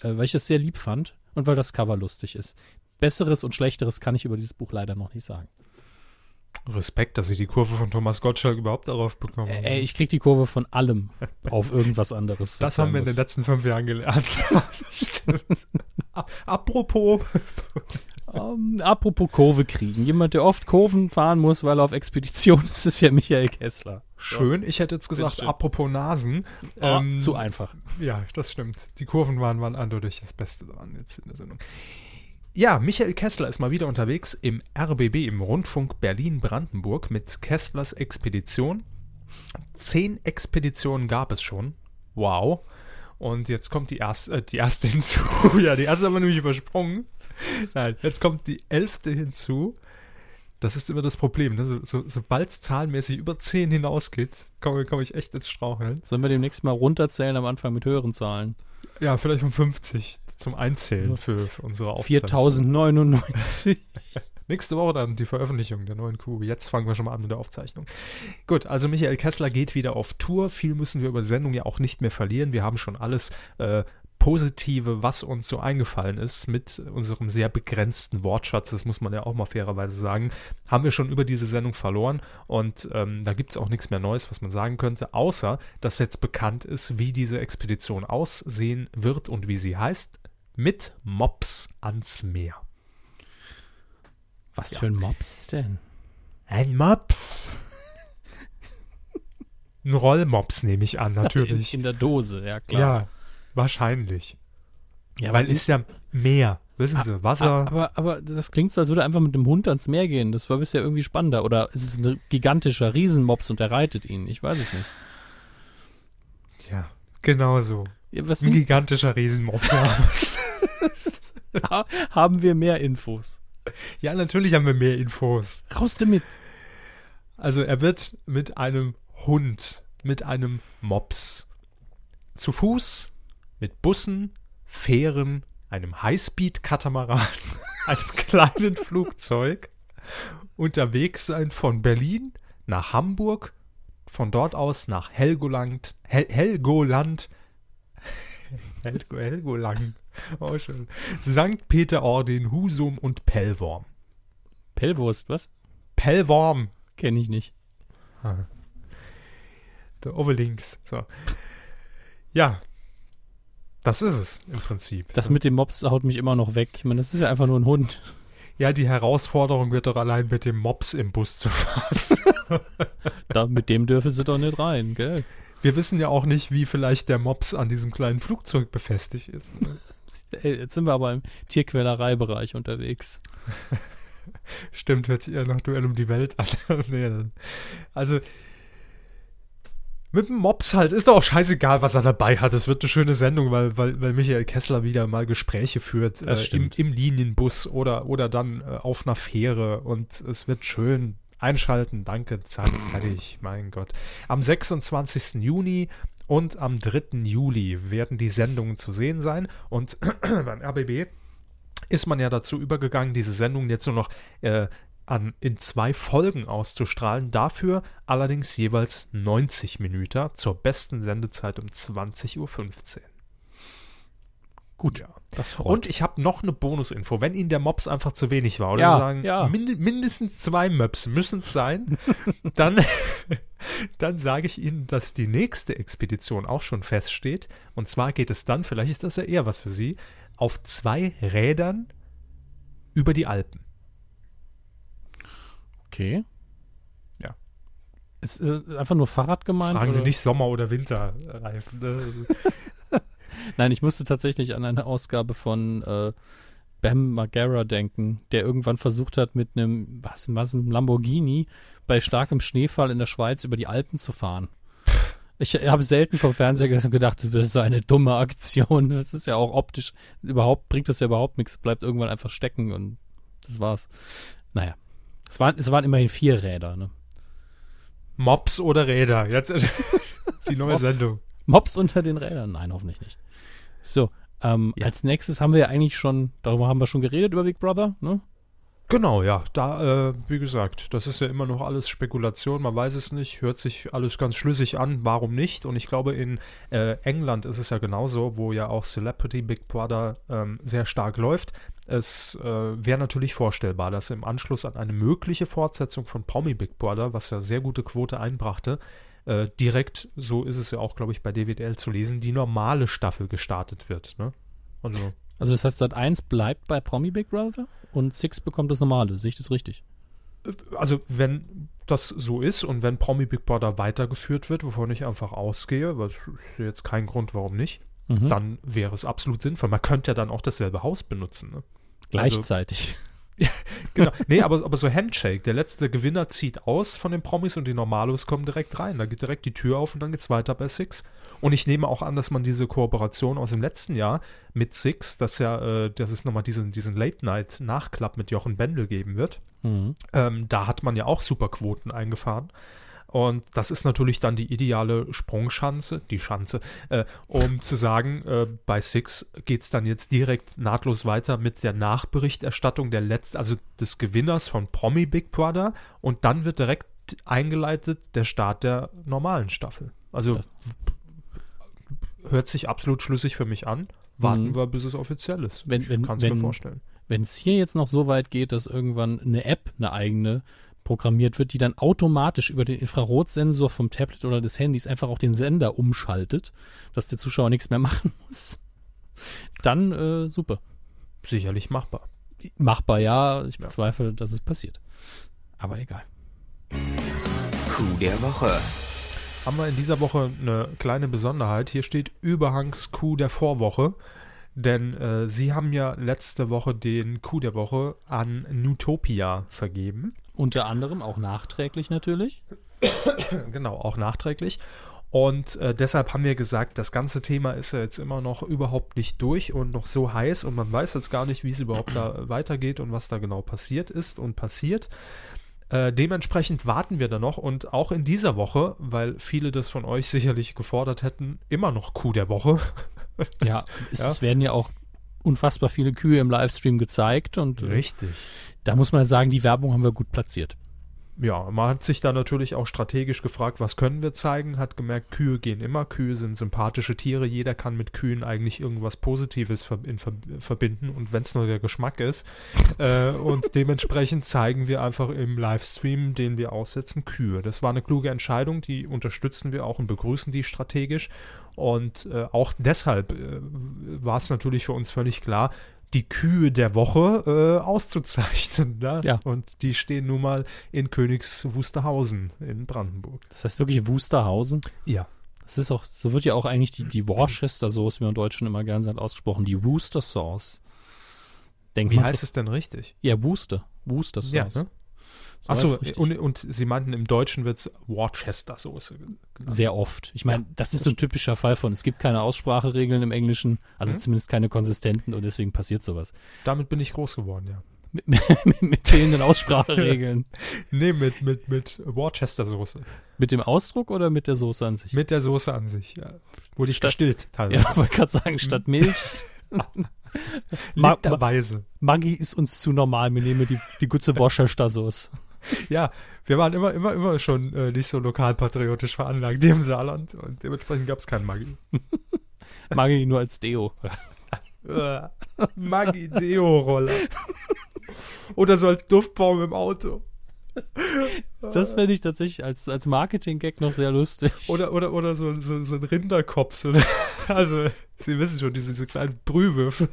äh, weil ich es sehr lieb fand und weil das Cover lustig ist. Besseres und Schlechteres kann ich über dieses Buch leider noch nicht sagen. Respekt, dass ich die Kurve von Thomas Gottschalk überhaupt darauf bekomme. Äh, ey, ich krieg die Kurve von allem auf irgendwas anderes. das haben wir in sein den letzten fünf Jahren gelernt. Stimmt. Apropos, muss. Ähm, apropos Kurve kriegen. Jemand, der oft Kurven fahren muss, weil er auf Expedition ist, ist ja Michael Kessler. schön, ich hätte jetzt gesagt, apropos Nasen. Ah, Ähm, zu einfach. Ja, das stimmt. Die Kurven waren, waren eindeutig das Beste daran jetzt in der Sendung. Ja, Michael Kessler ist mal wieder unterwegs im RBB, im Rundfunk Berlin-Brandenburg mit Kesslers Expedition. Zehn Expeditionen gab es schon. Wow. Und jetzt kommt die erste, äh, die erste hinzu. ja, die erste haben wir nämlich übersprungen. Nein, jetzt kommt die elfte hinzu. Das ist immer das Problem. Ne? So, so, sobald es zahlenmäßig über 10 hinausgeht, komme komm ich echt ins Straucheln. Sollen wir demnächst mal runterzählen am Anfang mit höheren Zahlen? Ja, vielleicht um 50. zum Einzählen für, für unsere Aufzeichnung. 4099. Nächste Woche dann die Veröffentlichung der neuen Kuh. Jetzt fangen wir schon mal an mit der Aufzeichnung. Gut, also Michael Kessler geht wieder auf Tour. Viel müssen wir über die Sendung ja auch nicht mehr verlieren. Wir haben schon alles äh, Positive, was uns so eingefallen ist, mit unserem sehr begrenzten Wortschatz, das muss man ja auch mal fairerweise sagen, haben wir schon über diese Sendung verloren und ähm, da gibt es auch nichts mehr Neues, was man sagen könnte, außer dass jetzt bekannt ist, wie diese Expedition aussehen wird und wie sie heißt, mit Mops ans Meer. Was Ja. für ein Mops denn? Ein Mops. Ein Rollmops nehme ich an, natürlich. In, in der Dose, ja klar. ja, wahrscheinlich. Ja, Weil ist ja Meer, wissen Sie, Wasser. Ah, Aber, aber das klingt so, als würde er einfach mit dem Hund ans Meer gehen. Das war bisher irgendwie spannender. Oder ist es ein gigantischer Riesenmops und er reitet ihn? Ich weiß es nicht. ja, genau so. Ja, Ein gigantischer Riesenmops. ha, haben wir mehr Infos? ja, natürlich haben wir mehr Infos. Raus damit. Also er wird mit einem Hund, mit einem Mops zu Fuß, mit Bussen, Fähren, einem Highspeed-Katamaran, einem kleinen Flugzeug unterwegs sein von Berlin nach Hamburg, von dort aus nach Helgoland, Hel Helgoland, Helgo, Helgoland, oh schön, St. Peter-Ording, Husum und Pellworm. Pellwurst, was? Pellworm, Kenne ich nicht. Der Overlinks. So. Ja. Das ist es im Prinzip. Das mit dem Mops haut mich immer noch weg. Ich meine, das ist ja einfach nur ein Hund. ja, die Herausforderung wird doch allein mit dem Mops im Bus zu fahren. Da, mit dem dürfen sie doch nicht rein, gell? Wir wissen ja auch nicht, wie vielleicht der Mops an diesem kleinen Flugzeug befestigt ist. ne? Ey, Jetzt sind wir aber im Tierquälereibereich unterwegs. Stimmt, hört sich eher nach Duell um die Welt an. nee, also, mit dem Mops halt, ist doch auch scheißegal, was er dabei hat. Es wird eine schöne Sendung, weil, weil, weil Michael Kessler wieder mal Gespräche führt äh, im, stimmt. im Linienbus oder, oder dann äh, auf einer Fähre und es wird schön. Einschalten, danke, zack, fertig, mein Gott. Am 26. Juni und am 3. Juli werden die Sendungen zu sehen sein und beim RBB ist man ja dazu übergegangen, diese Sendung jetzt nur noch äh, an, in zwei Folgen auszustrahlen. Dafür allerdings jeweils 90 Minuten zur besten Sendezeit um 20.15 Uhr. Gut, ja. Das freut Und ich habe noch eine Bonusinfo. Wenn Ihnen der Mops einfach zu wenig war oder Ja, Sie sagen, ja. mind mindestens zwei Möps müssen es sein, dann, dann sage ich Ihnen, dass die nächste Expedition auch schon feststeht. Und zwar geht es dann, vielleicht ist das ja eher was für Sie, auf zwei Rädern über die Alpen. Okay. Ja. Ist äh, einfach nur Fahrrad gemeint? Fragen Sie oder? nicht Sommer- oder Winterreifen. ne? Nein, ich musste tatsächlich an eine Ausgabe von äh, Bam Margera denken, der irgendwann versucht hat, mit einem, was, was, einem Lamborghini bei starkem Schneefall in der Schweiz über die Alpen zu fahren. Ich habe selten vom Fernseher ge- gedacht, das ist so eine dumme Aktion. Das ist ja auch optisch, überhaupt bringt das ja überhaupt nichts, bleibt irgendwann einfach stecken und das war's. Naja, es waren, es waren immerhin vier Räder, ne? Mops oder Räder. Jetzt die neue. Sendung. Mops unter den Rädern? Nein, hoffentlich nicht. So, ähm, Ja. als nächstes haben wir ja eigentlich schon, darüber haben wir schon geredet, über Big Brother, ne? Genau, ja. Da, äh, wie gesagt, das ist ja immer noch alles Spekulation. Man weiß es nicht. Hört sich alles ganz schlüssig an. Warum nicht? Und ich glaube, in äh, England ist es ja genauso, wo ja auch Celebrity Big Brother ähm, sehr stark läuft. Es äh, wäre natürlich vorstellbar, dass im Anschluss an eine mögliche Fortsetzung von Promi Big Brother, was ja sehr gute Quote einbrachte, äh, direkt, so ist es ja auch, glaube ich, bei DWDL zu lesen, die normale Staffel gestartet wird. Ne? Also Also das heißt, Sat 1 bleibt bei Promi Big Brother und Six bekommt das normale. Sehe ich das richtig? also wenn das so ist und wenn Promi Big Brother weitergeführt wird, wovon ich einfach ausgehe, was ist jetzt kein Grund, warum nicht, Mhm. dann wäre es absolut sinnvoll. Man könnte ja dann auch dasselbe Haus benutzen. Ne? Gleichzeitig. Genau. nee, aber, aber so Handshake. Der letzte Gewinner zieht aus von den Promis und die Normalos kommen direkt rein. Da geht direkt die Tür auf und dann geht's weiter bei Six. Und ich nehme auch an, dass man diese Kooperation aus dem letzten Jahr mit Six, dass ja, äh, dass es nochmal diesen, diesen Late-Night-Nachklapp mit Jochen Bendel geben wird. Mhm. Ähm, da hat man ja auch super Quoten eingefahren. Und das ist natürlich dann die ideale Sprungschanze, die Schanze, äh, um zu sagen, äh, bei Six geht es dann jetzt direkt nahtlos weiter mit der Nachberichterstattung der letzten, also des Gewinners von Promi Big Brother und dann wird direkt eingeleitet der Start der normalen Staffel. Also hört sich absolut schlüssig für mich an. Warten Mhm. wir, bis es offiziell ist. Wenn, wenn, Kannst du mir wenn, vorstellen. wenn es hier jetzt noch so weit geht, dass irgendwann eine App, eine eigene, programmiert wird, die dann automatisch über den Infrarotsensor vom Tablet oder des Handys einfach auch den Sender umschaltet, dass der Zuschauer nichts mehr machen muss, dann äh, super. Sicherlich machbar. Machbar, ja. Ich Ja. bezweifle, dass es passiert. Aber egal. Coup der Woche. Haben wir in dieser Woche eine kleine Besonderheit. Hier steht Überhangs Coup der Vorwoche. Denn äh, sie haben ja letzte Woche den Coup der Woche an Nutopia vergeben. Unter anderem auch nachträglich natürlich. Genau, auch nachträglich. Und äh, deshalb haben wir gesagt, das ganze Thema ist ja jetzt immer noch überhaupt nicht durch und noch so heiß und man weiß jetzt gar nicht, wie es überhaupt da weitergeht und was da genau passiert ist und passiert. Äh, dementsprechend warten wir da noch und auch in dieser Woche, weil viele das von euch sicherlich gefordert hätten, immer noch Coup der Woche. Ja, es Ja. werden ja auch unfassbar viele Kühe im Livestream gezeigt und äh, Richtig. da muss man sagen, die Werbung haben wir gut platziert. Ja, man hat sich da natürlich auch strategisch gefragt, was können wir zeigen, hat gemerkt, Kühe gehen immer, Kühe sind sympathische Tiere, jeder kann mit Kühen eigentlich irgendwas Positives ver in ver verbinden und wenn es nur der Geschmack ist. äh, und dementsprechend zeigen wir einfach im Livestream, den wir aussetzen, Kühe. Das war eine kluge Entscheidung, die unterstützen wir auch und begrüßen die strategisch. Und äh, auch deshalb äh, war es natürlich für uns völlig klar, die Kühe der Woche äh, auszuzeichnen. Ne? Ja. Und die stehen nun mal in Königs Wusterhausen in Brandenburg. Das heißt wirklich Wusterhausen. Ja. Das ist auch, so wird ja auch eigentlich die, die Worcester Sauce, wie man im Deutschen immer gerne sagt, ausgesprochen. Die Worcester Sauce. Denkt Wie heißt es denn richtig? Ja, Worcester. Worcester Sauce. Ja, ne? So Achso, und, und sie meinten, im Deutschen wird es Worcester-Soße. Sehr oft. Ich meine, das ist so ein typischer Fall von, es gibt keine Ausspracheregeln im Englischen, also Mhm. zumindest keine konsistenten und deswegen passiert sowas. Damit bin ich groß geworden, ja. Mit, mit, mit fehlenden Ausspracheregeln. Nee, mit, mit, mit Worcester-Soße. mit dem Ausdruck oder mit der Soße an sich? Mit der Soße an sich, ja. Wurde ich gestillt teilweise. ja, wollte gerade sagen, statt Milch. Ma- ma- Literweise. Maggi ist uns zu normal, wir nehmen die, die gute Worcester Sauce. Ja, wir waren immer, immer, immer schon äh, nicht so lokalpatriotisch veranlagt im Saarland und dementsprechend gab es keinen Maggi. Maggi nur als Deo. Äh, Maggi Deo-Roller. Oder so als Duftbaum im Auto. Das fände ich tatsächlich als, als Marketing-Gag noch sehr lustig. Oder, oder, oder so, so, so ein Rinderkopf. So, also, Sie wissen schon, diese, diese kleinen Brühwürfel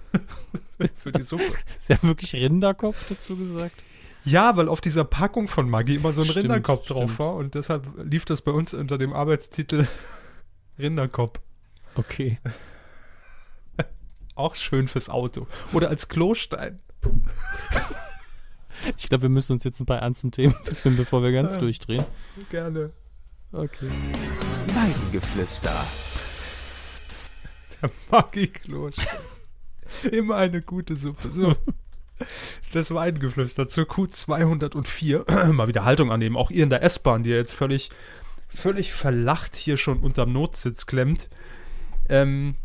für die Suppe. Ist ja wirklich Rinderkopf dazu gesagt? Ja, weil auf dieser Packung von Maggi immer so ein Stimmt, Rinderkopf drauf stimmt. war und deshalb lief das bei uns unter dem Arbeitstitel Rinderkopf. Okay. Auch schön fürs Auto. Oder als Klostein. Ich glaube, wir müssen uns jetzt ein paar ernsten Themen widmen, bevor wir ganz Ja. durchdrehen. Gerne. Okay. Weidengeflüster. Der Maggi-Klostein. Immer eine gute Suppe. So. Das Weingeflüster zur Q204. Mal wieder Haltung annehmen. Auch ihr in der S-Bahn, die ja jetzt völlig, völlig verlacht hier schon unterm Notsitz klemmt. Ähm,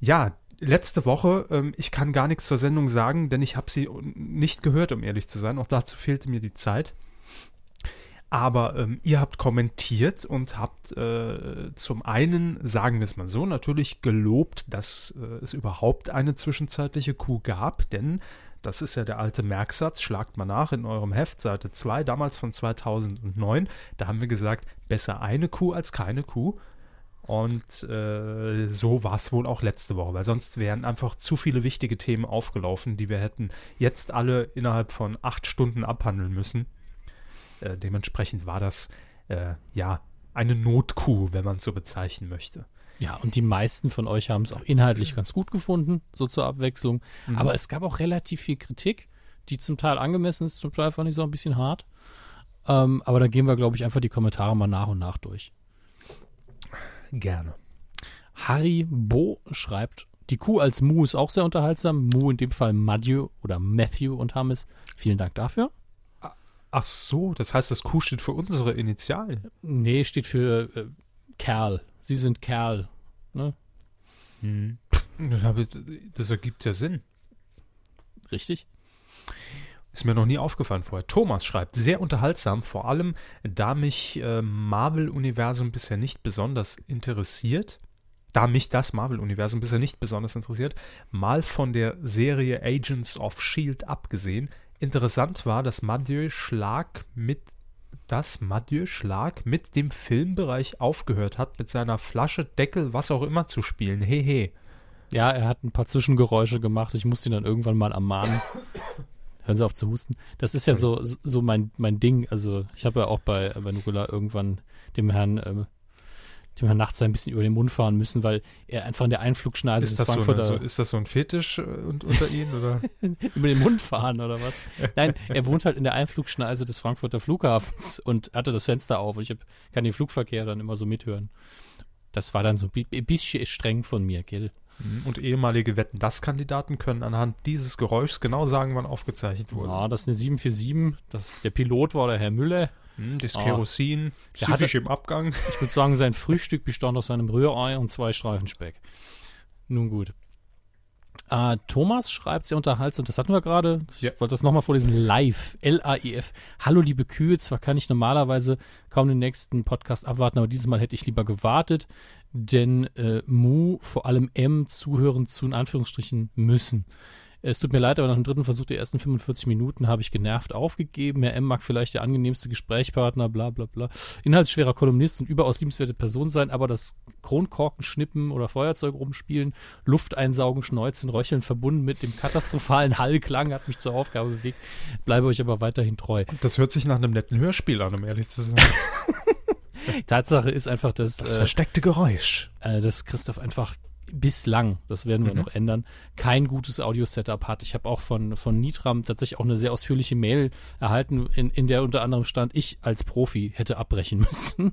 ja, letzte Woche, ähm, ich kann gar nichts zur Sendung sagen, denn ich habe sie nicht gehört, um ehrlich zu sein. Auch dazu fehlte mir die Zeit. Aber ähm, ihr habt kommentiert und habt äh, zum einen, sagen wir es mal so, natürlich gelobt, dass äh, es überhaupt eine zwischenzeitliche Kuh gab, denn das ist ja der alte Merksatz, schlagt mal nach in eurem Heft, Seite 2, damals von 2009. Da haben wir gesagt, besser eine Kuh als keine Kuh. Und äh, so war es wohl auch letzte Woche, weil sonst wären einfach zu viele wichtige Themen aufgelaufen, die wir hätten jetzt alle innerhalb von acht Stunden abhandeln müssen. Äh, dementsprechend war das äh, ja eine Notkuh, wenn man es so bezeichnen möchte. Ja, und die meisten von euch haben es auch inhaltlich ganz gut gefunden, so zur Abwechslung. Mhm. Aber es gab auch relativ viel Kritik, die zum Teil angemessen ist, zum Teil fand ich so ein bisschen hart. Ähm, aber da gehen wir, glaube ich, einfach die Kommentare mal nach und nach durch. Gerne. Harry Bo schreibt, die Kuh als Mu ist auch sehr unterhaltsam. Mu in dem Fall Matthew oder Matthew und Hammes. Vielen Dank dafür. Ach so, das heißt, das Q steht für unsere Initialen. Nee, steht für äh, Kerl. Sie sind Kerl. Ne? Das, habe- das ergibt ja Sinn. Richtig? Ist mir noch nie aufgefallen vorher. Thomas schreibt, sehr unterhaltsam, vor allem da mich äh, Marvel-Universum bisher nicht besonders interessiert. Da mich das Marvel-Universum bisher nicht besonders interessiert, mal von der Serie Agents of Shield abgesehen. Interessant war, dass Mathieu Schlag mit dass Mathieu Schlag mit dem Filmbereich aufgehört hat, mit seiner Flasche, Deckel, was auch immer zu spielen. Hehe. Ja, er hat ein paar Zwischengeräusche gemacht. Ich musste ihn dann irgendwann mal ermahnen. Hören Sie auf zu husten. Das ist ja so, so mein, mein Ding. Also, ich habe ja auch bei, bei irgendwann dem Herrn, ähm, dem Herrn nachts ein bisschen über den Mund fahren müssen, weil er einfach in der Einflugschneise Ist des das, so eine, Frankfurter so, ist das so ein Fetisch äh, und, unter Ihnen? Oder? über den Mund fahren oder was? Nein, er wohnt halt in der Einflugschneise des Frankfurter Flughafens und hatte das Fenster auf und ich hab, kann den Flugverkehr dann immer so mithören. Das war dann so ein bi- ein bisschen streng von mir, gell? Und ehemalige Wetten-Das-Kandidaten können anhand dieses Geräuschs genau sagen, wann aufgezeichnet wurde. Ja, das ist eine 747. Das, der Pilot war der Herr Müller. Hm, das Ah. Kerosin, Der süffig hatte- im Abgang. Ich würde sagen, sein Frühstück bestand aus einem Rührei und zwei Streifen Speck. Nun gut. Äh, Thomas schreibt sehr unterhaltsam, das hatten wir gerade. Ich Ja. wollte das nochmal vorlesen. Live, L-A-I-F. Hallo, liebe Kühe. Zwar kann ich normalerweise kaum den nächsten Podcast abwarten, aber dieses Mal hätte ich lieber gewartet, denn äh, Mu, vor allem M, zuhören zu in Anführungsstrichen müssen. Es tut mir leid, aber nach dem dritten Versuch der ersten 45 Minuten habe ich genervt aufgegeben. Herr M mag vielleicht der angenehmste Gesprächspartner, bla bla bla. Inhaltsschwerer Kolumnist und überaus liebenswerte Person sein, aber das Kronkorken schnippen oder Feuerzeug rumspielen, Luft einsaugen, schneuzen, röcheln, verbunden mit dem katastrophalen Hallklang hat mich zur Aufgabe bewegt. Bleibe euch aber weiterhin treu. Das hört sich nach einem netten Hörspiel an, um ehrlich zu sein. Tatsache ist einfach, dass, Das äh, versteckte Geräusch. äh, dass Christoph einfach bislang, das werden wir Mhm. noch ändern, kein gutes Audio-Setup hat. Ich habe auch von, von Nitram tatsächlich auch eine sehr ausführliche Mail erhalten, in, in der unter anderem stand, ich als Profi hätte abbrechen müssen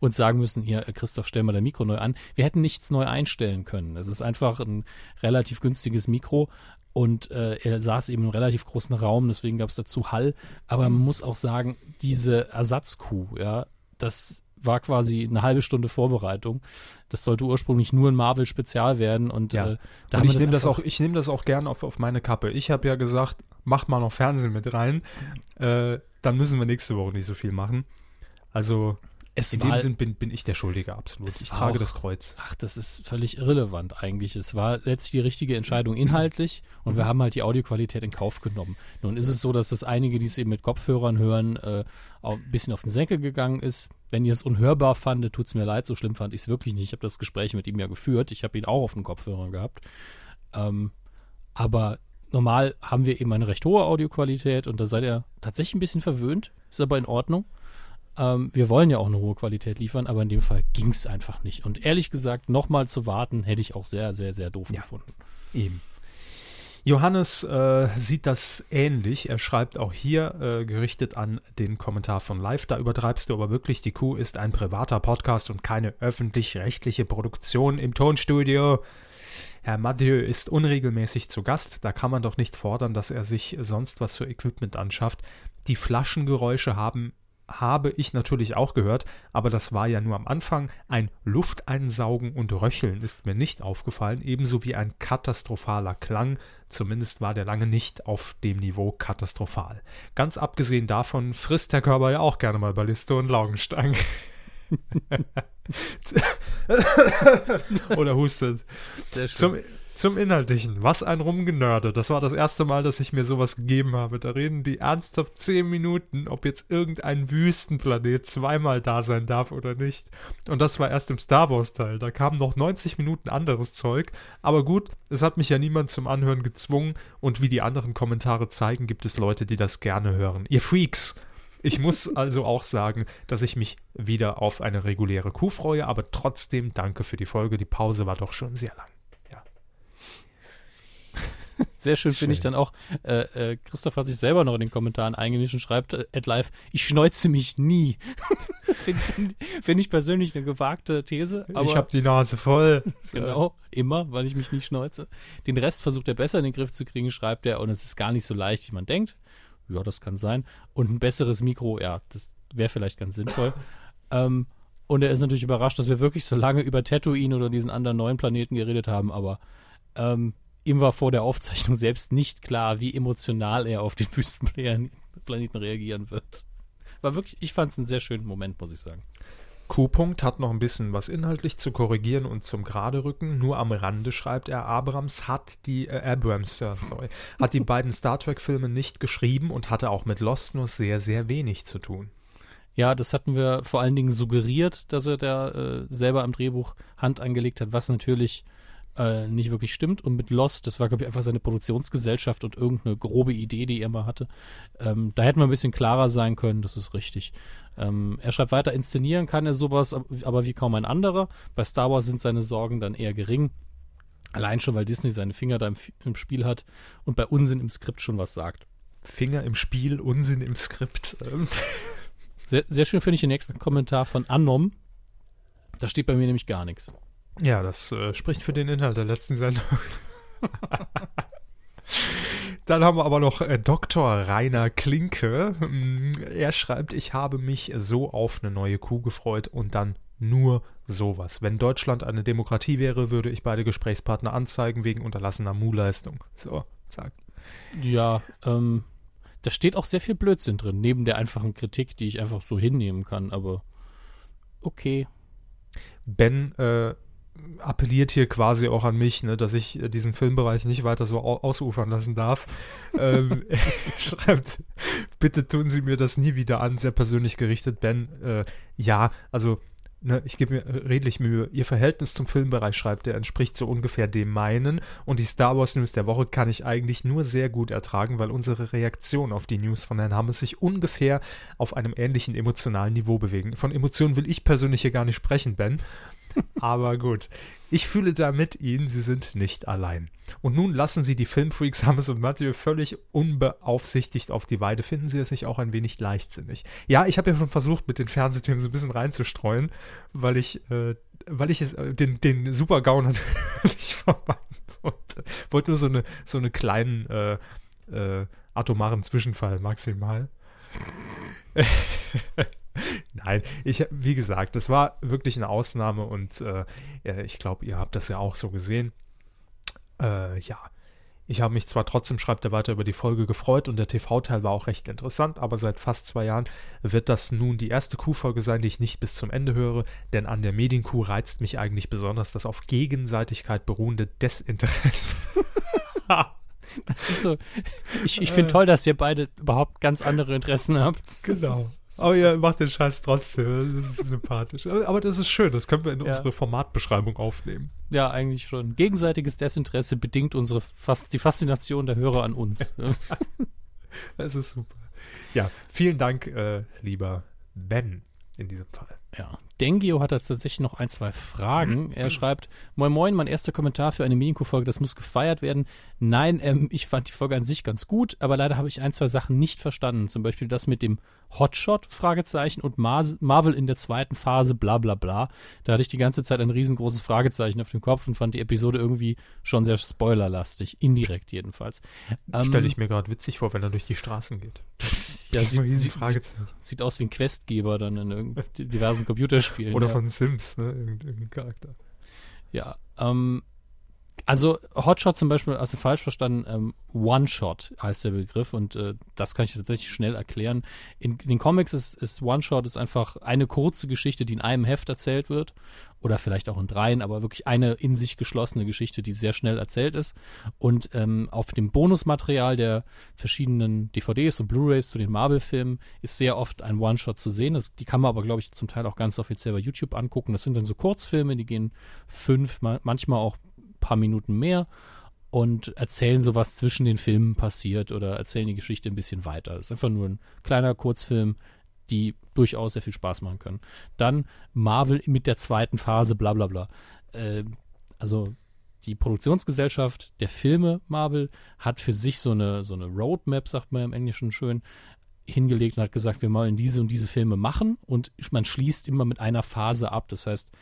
und sagen müssen, hier, Christoph, stell mal dein Mikro neu an. Wir hätten nichts neu einstellen können. Es ist einfach ein relativ günstiges Mikro und äh, er saß eben im relativ großen Raum, deswegen gab es dazu Hall. Aber man muss auch sagen, diese Ersatzkuh, ja, das war quasi eine halbe Stunde Vorbereitung. Das sollte ursprünglich nur ein Marvel-Spezial werden und Ja. äh, da Und ich nehme das, auch, ich nehm das auch gern auf, auf meine Kappe. Ich habe ja gesagt, mach mal noch Fernsehen mit rein. Äh, dann müssen wir nächste Woche nicht so viel machen. Also es in war, dem Sinn bin, bin ich der Schuldige, absolut. Ich trage auch- das Kreuz. Ach, das ist völlig irrelevant eigentlich. Es war letztlich die richtige Entscheidung inhaltlich und wir haben halt die Audioqualität in Kauf genommen. Nun ist es so, dass das einige, die es eben mit Kopfhörern hören, äh, auch ein bisschen auf den Senkel gegangen ist. Wenn ihr es unhörbar fandet, tut es mir leid, so schlimm fand ich es wirklich nicht. Ich habe das Gespräch mit ihm ja geführt. Ich habe ihn auch auf den Kopfhörern gehabt. Ähm, aber normal haben wir eben eine recht hohe Audioqualität und da seid ihr tatsächlich ein bisschen verwöhnt. Ist aber in Ordnung. Ähm, wir wollen ja auch eine hohe Qualität liefern, aber in dem Fall ging es einfach nicht. Und ehrlich gesagt, nochmal zu warten, hätte ich auch sehr, sehr, sehr doof Ja. gefunden. Eben. Johannes äh, sieht das ähnlich. Er schreibt auch hier, äh, gerichtet an den Kommentar von Live, da übertreibst du aber wirklich, die Kuh ist ein privater Podcast und keine öffentlich-rechtliche Produktion im Tonstudio. Herr Mathieu ist unregelmäßig zu Gast, da kann man doch nicht fordern, dass er sich sonst was für Equipment anschafft. Die Flaschengeräusche haben habe ich natürlich auch gehört, aber das war ja nur am Anfang. Ein Lufteinsaugen und Röcheln ist mir nicht aufgefallen, ebenso wie ein katastrophaler Klang. Zumindest war der lange nicht auf dem Niveau katastrophal. Ganz abgesehen davon frisst der Körper ja auch gerne mal Balliste und Laugenstangen. Oder hustet. Sehr Zum, zum Inhaltlichen. Was ein Rumgenörde. Das war das erste Mal, dass ich mir sowas gegeben habe. Da reden die ernsthaft zehn Minuten, ob jetzt irgendein Wüstenplanet zweimal da sein darf oder nicht. Und das war erst im Star Wars-Teil. Da kamen noch 90 Minuten anderes Zeug. Aber gut, es hat mich ja niemand zum Anhören gezwungen. Und wie die anderen Kommentare zeigen, gibt es Leute, die das gerne hören. Ihr Freaks! Ich muss also auch sagen, dass ich mich wieder auf eine reguläre Kuh freue, aber trotzdem danke für die Folge. Die Pause war doch schon sehr lang. Sehr schön finde ich Schön. dann auch, äh, äh, Christoph hat sich selber noch in den Kommentaren eingemischt und schreibt äh, at live, ich schneuze mich nie. finde find, find ich persönlich eine gewagte These, aber ich habe die Nase voll. genau, immer, weil ich mich nie schneuze. Den Rest versucht er besser in den Griff zu kriegen, schreibt er, und es ist gar nicht so leicht, wie man denkt. Ja, das kann sein. Und ein besseres Mikro, ja, das wäre vielleicht ganz sinnvoll. ähm, und er ist natürlich überrascht, dass wir wirklich so lange über Tatooine oder diesen anderen neuen Planeten geredet haben, aber ähm, ihm war vor der Aufzeichnung selbst nicht klar, wie emotional er auf den Wüstenplaneten reagieren wird. War wirklich, ich fand es einen sehr schönen Moment, muss ich sagen. Q-Punkt hat noch ein bisschen was inhaltlich zu korrigieren und zum gerade rücken. Nur am Rande schreibt er, Abrams hat die äh, Abrams, ja, sorry, hat die beiden Star Trek Filme nicht geschrieben und hatte auch mit Lost nur sehr sehr wenig zu tun. Ja, das hatten wir vor allen Dingen suggeriert, dass er da äh, selber am Drehbuch Hand angelegt hat, was natürlich äh, nicht wirklich stimmt. Und mit Lost, das war, glaube ich, einfach seine Produktionsgesellschaft und irgendeine grobe Idee, die er mal hatte. Ähm, da hätten wir ein bisschen klarer sein können, das ist richtig. Ähm, er schreibt weiter, inszenieren kann er sowas, aber wie kaum ein anderer. Bei Star Wars sind seine Sorgen dann eher gering. Allein schon, weil Disney seine Finger da im, im Spiel hat und bei Unsinn im Skript schon was sagt. Finger im Spiel, Unsinn im Skript. Ähm. Sehr, sehr schön finde ich den nächsten Kommentar von Anom. Da steht bei mir nämlich gar nichts. Ja, das äh, spricht für den Inhalt der letzten Sendung. Dann haben wir aber noch äh, Dr. Rainer Klinke. Mm, er schreibt, ich habe mich so auf eine neue Kuh gefreut und dann nur sowas. Wenn Deutschland eine Demokratie wäre, würde ich beide Gesprächspartner anzeigen wegen unterlassener Mu-Leistung. So, zack. Ja, ähm, da steht auch sehr viel Blödsinn drin, neben der einfachen Kritik, die ich einfach so hinnehmen kann, aber okay. Ben äh, appelliert hier quasi auch an mich, ne, dass ich äh, diesen Filmbereich nicht weiter so au ausufern lassen darf. ähm, er schreibt, bitte tun Sie mir das nie wieder an, sehr persönlich gerichtet, Ben. Äh, ja, also ne, ich gebe mir redlich Mühe. Ihr Verhältnis zum Filmbereich, schreibt er, entspricht so ungefähr dem meinen. Und die Star Wars News der Woche kann ich eigentlich nur sehr gut ertragen, weil unsere Reaktion auf die News von Herrn Hammes sich ungefähr auf einem ähnlichen emotionalen Niveau bewegen. Von Emotionen will ich persönlich hier gar nicht sprechen, Ben. Aber gut. Ich fühle da mit Ihnen, Sie sind nicht allein. Und nun lassen Sie die Filmfreaks Hammes und Mathieu völlig unbeaufsichtigt auf die Weide. Finden Sie es nicht auch ein wenig leichtsinnig? Ja, ich habe ja schon versucht, mit den Fernsehthemen so ein bisschen reinzustreuen, weil ich, äh, weil ich es, äh, den, den Super-GAU natürlich vermeiden wollte. Wollte nur so eine, so eine kleinen, äh, äh, atomaren Zwischenfall maximal. Nein, ich, wie gesagt, das war wirklich eine Ausnahme und äh, ich glaube, ihr habt das ja auch so gesehen. Äh, ja, ich habe mich zwar trotzdem, schreibt er weiter, über die Folge gefreut und der TV-Teil war auch recht interessant, aber seit fast zwei Jahren wird das nun die erste Q-Folge sein, die ich nicht bis zum Ende höre, denn an der Medienkuh reizt mich eigentlich besonders das auf Gegenseitigkeit beruhende Desinteresse. Das ist so. Ich, ich finde äh. toll, dass ihr beide überhaupt ganz andere Interessen habt. Genau. Aber ihr macht den Scheiß trotzdem. Das ist sympathisch. Aber das ist schön. Das können wir in ja. unsere Formatbeschreibung aufnehmen. Ja, eigentlich schon. Gegenseitiges Desinteresse bedingt unsere Fas die Faszination der Hörer an uns. das ist super. Ja, vielen Dank, äh, lieber Ben, in diesem Fall. Ja, Dengio hat tatsächlich noch ein, zwei Fragen. Mhm. Er schreibt, moin moin, mein erster Kommentar für eine Medienkuh-Folge, das muss gefeiert werden. Nein, ähm, ich fand die Folge an sich ganz gut, aber leider habe ich ein, zwei Sachen nicht verstanden. Zum Beispiel das mit dem Hotshot, Fragezeichen, und Mar Marvel in der zweiten Phase, bla bla bla. Da hatte ich die ganze Zeit ein riesengroßes Fragezeichen auf dem Kopf und fand die Episode irgendwie schon sehr spoilerlastig, indirekt jedenfalls. Ähm, Stelle ich mir gerade witzig vor, wenn er durch die Straßen geht. ja, sieht, sieht, sieht, aus wie ein Questgeber dann in diversen Computerspielen. Oder ja. von Sims, ne? Irgendein Charakter. Ja, ähm, also Hotshot zum Beispiel, hast du falsch verstanden, ähm, One-Shot heißt der Begriff und äh, das kann ich tatsächlich schnell erklären. In, in den Comics ist, ist One-Shot ist einfach eine kurze Geschichte, die in einem Heft erzählt wird oder vielleicht auch in dreien, aber wirklich eine in sich geschlossene Geschichte, die sehr schnell erzählt ist. Und ähm, auf dem Bonusmaterial der verschiedenen DVDs und Blu-rays zu den Marvel-Filmen ist sehr oft ein One-Shot zu sehen. Das, die kann man aber, glaube ich, zum Teil auch ganz offiziell bei YouTube angucken. Das sind dann so Kurzfilme, die gehen fünf, manchmal auch paar Minuten mehr und erzählen so, was zwischen den Filmen passiert oder erzählen die Geschichte ein bisschen weiter. Das ist einfach nur ein kleiner Kurzfilm, die durchaus sehr viel Spaß machen können. Dann Marvel mit der zweiten Phase, bla bla bla. Äh, also die Produktionsgesellschaft der Filme Marvel hat für sich so eine, so eine Roadmap, sagt man im Englischen schön, hingelegt und hat gesagt, wir wollen diese und diese Filme machen und man schließt immer mit einer Phase ab. Das heißt,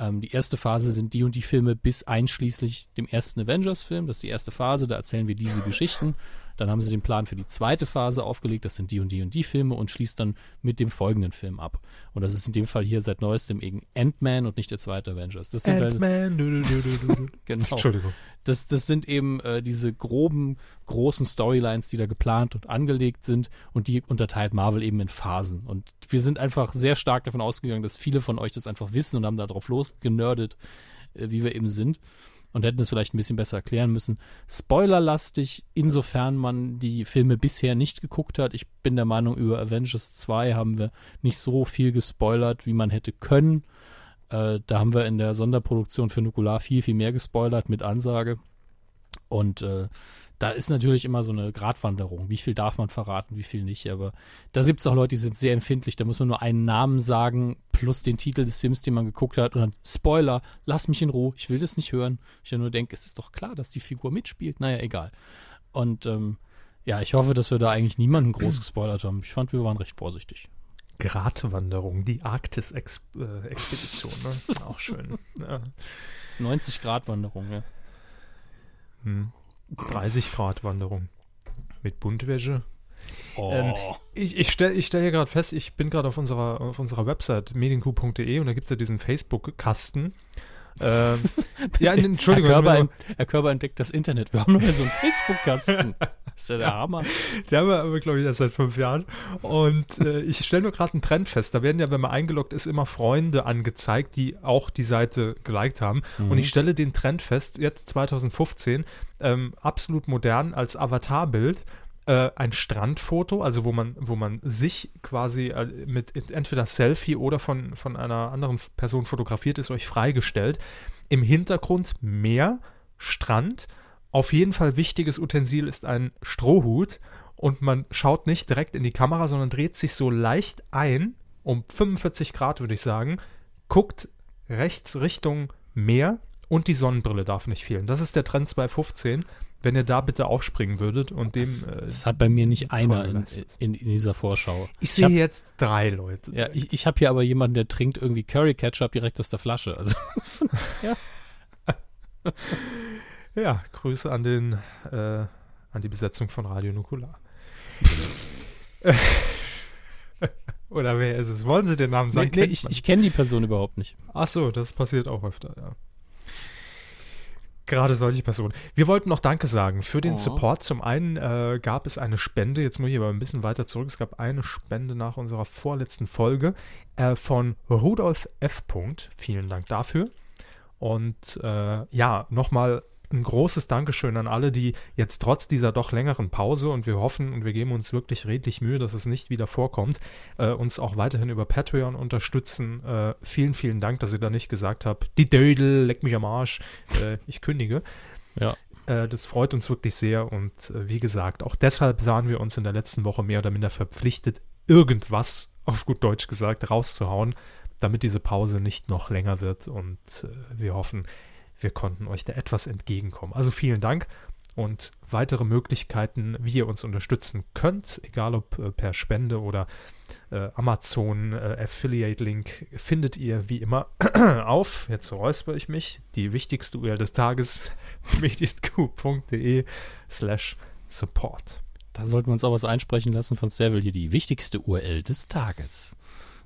ähm, die erste Phase sind die und die Filme bis einschließlich dem ersten Avengers-Film. Das ist die erste Phase, da erzählen wir diese Geschichten. Dann haben sie den Plan für die zweite Phase aufgelegt, das sind die und die und die Filme und schließt dann mit dem folgenden Film ab. Und das ist in dem Fall hier seit neuestem eben Ant-Man und nicht der zweite Avengers. Das sind halt, Ant-Man. du. genau. Entschuldigung. Das, das sind eben äh, diese groben, großen Storylines, die da geplant und angelegt sind und die unterteilt Marvel eben in Phasen. Und wir sind einfach sehr stark davon ausgegangen, dass viele von euch das einfach wissen und haben da drauf losgenördet, äh, wie wir eben sind. Und hätten es vielleicht ein bisschen besser erklären müssen. Spoilerlastig, insofern man die Filme bisher nicht geguckt hat. Ich bin der Meinung, über Avengers 2 haben wir nicht so viel gespoilert, wie man hätte können. Äh, da haben wir in der Sonderproduktion für Nukular viel, viel mehr gespoilert mit Ansage. Und äh, da ist natürlich immer so eine Gratwanderung. Wie viel darf man verraten, wie viel nicht. Aber da gibt es auch Leute, die sind sehr empfindlich. Da muss man nur einen Namen sagen, plus den Titel des Films, den man geguckt hat. Und dann, Spoiler, lass mich in Ruhe, ich will das nicht hören. Ich nur denke, es ist doch klar, dass die Figur mitspielt. Naja, egal. Und ähm, ja, ich hoffe, dass wir da eigentlich niemanden groß gespoilert haben. Ich fand, wir waren recht vorsichtig. Gratwanderung, die Arktis-Expedition. Ne? Auch schön. Ja. 90 Grad Wanderung, ja. Hm. 30 Grad Wanderung. Mit Buntwäsche. Oh. Ähm, ich ich stelle ich stell hier gerade fest, ich bin gerade auf unserer, auf unserer Website medienku.de und da gibt es ja diesen Facebook-Kasten. Ähm, ja, Entschuldigung. Herr also Körber, ent, Herr Körber entdeckt das Internet. Wir haben nur so einen Facebook-Kasten. Das ist ja der Hammer. Die haben wir aber, glaube ich, erst seit fünf Jahren. Und äh, ich stelle nur gerade einen Trend fest. Da werden ja, wenn man eingeloggt ist, immer Freunde angezeigt, die auch die Seite geliked haben. Mhm. Und ich stelle den Trend fest, jetzt 2015, ähm, absolut modern als Avatarbild. Äh, ein Strandfoto, also wo man, wo man sich quasi äh, mit entweder Selfie oder von, von einer anderen Person fotografiert ist, euch freigestellt. Im Hintergrund Meer, Strand. Auf jeden Fall wichtiges Utensil ist ein Strohhut und man schaut nicht direkt in die Kamera, sondern dreht sich so leicht ein, um 45 Grad würde ich sagen, guckt rechts Richtung Meer und die Sonnenbrille darf nicht fehlen. Das ist der Trend 2015. Wenn ihr da bitte aufspringen würdet und dem. Das, äh, das hat bei mir nicht einer in, in, in dieser Vorschau. ich ich sehe jetzt drei Leute. Ja, ich, ich habe hier aber jemanden, der trinkt irgendwie Curry Ketchup direkt aus der Flasche. Also Ja, Grüße an den, äh, an die Besetzung von Radio Nukular. Oder wer ist es? Wollen Sie den Namen nee, sagen? nee, Kennt ich, ich kenne die Person überhaupt nicht. Ach so, das passiert auch öfter, ja. Gerade solche Personen. Wir wollten noch Danke sagen für den Oh. Support. Zum einen äh, gab es eine Spende, jetzt muss ich aber ein bisschen weiter zurück. Es gab eine Spende nach unserer vorletzten Folge äh, von Rudolf F. Punkt. Vielen Dank dafür. Und äh, ja, nochmal ein großes Dankeschön an alle, die jetzt trotz dieser doch längeren Pause und wir hoffen und wir geben uns wirklich redlich Mühe, dass es nicht wieder vorkommt, äh, uns auch weiterhin über Patreon unterstützen. Äh, vielen, vielen Dank, dass ihr da nicht gesagt habt, die Dödel, leck mich am Arsch, äh, ich kündige. Ja. Äh, das freut uns wirklich sehr und äh, wie gesagt, auch deshalb sahen wir uns in der letzten Woche mehr oder minder verpflichtet, irgendwas, auf gut Deutsch gesagt, rauszuhauen, damit diese Pause nicht noch länger wird und äh, wir hoffen, wir konnten euch da etwas entgegenkommen. Also vielen Dank und weitere Möglichkeiten, wie ihr uns unterstützen könnt, egal ob äh, per Spende oder äh, Amazon äh, Affiliate Link, findet ihr wie immer auf, jetzt räusper ich mich, die wichtigste URL des Tages, medienq.de slash support. Da sollten wir uns auch was einsprechen lassen von Seville hier, die wichtigste URL des Tages.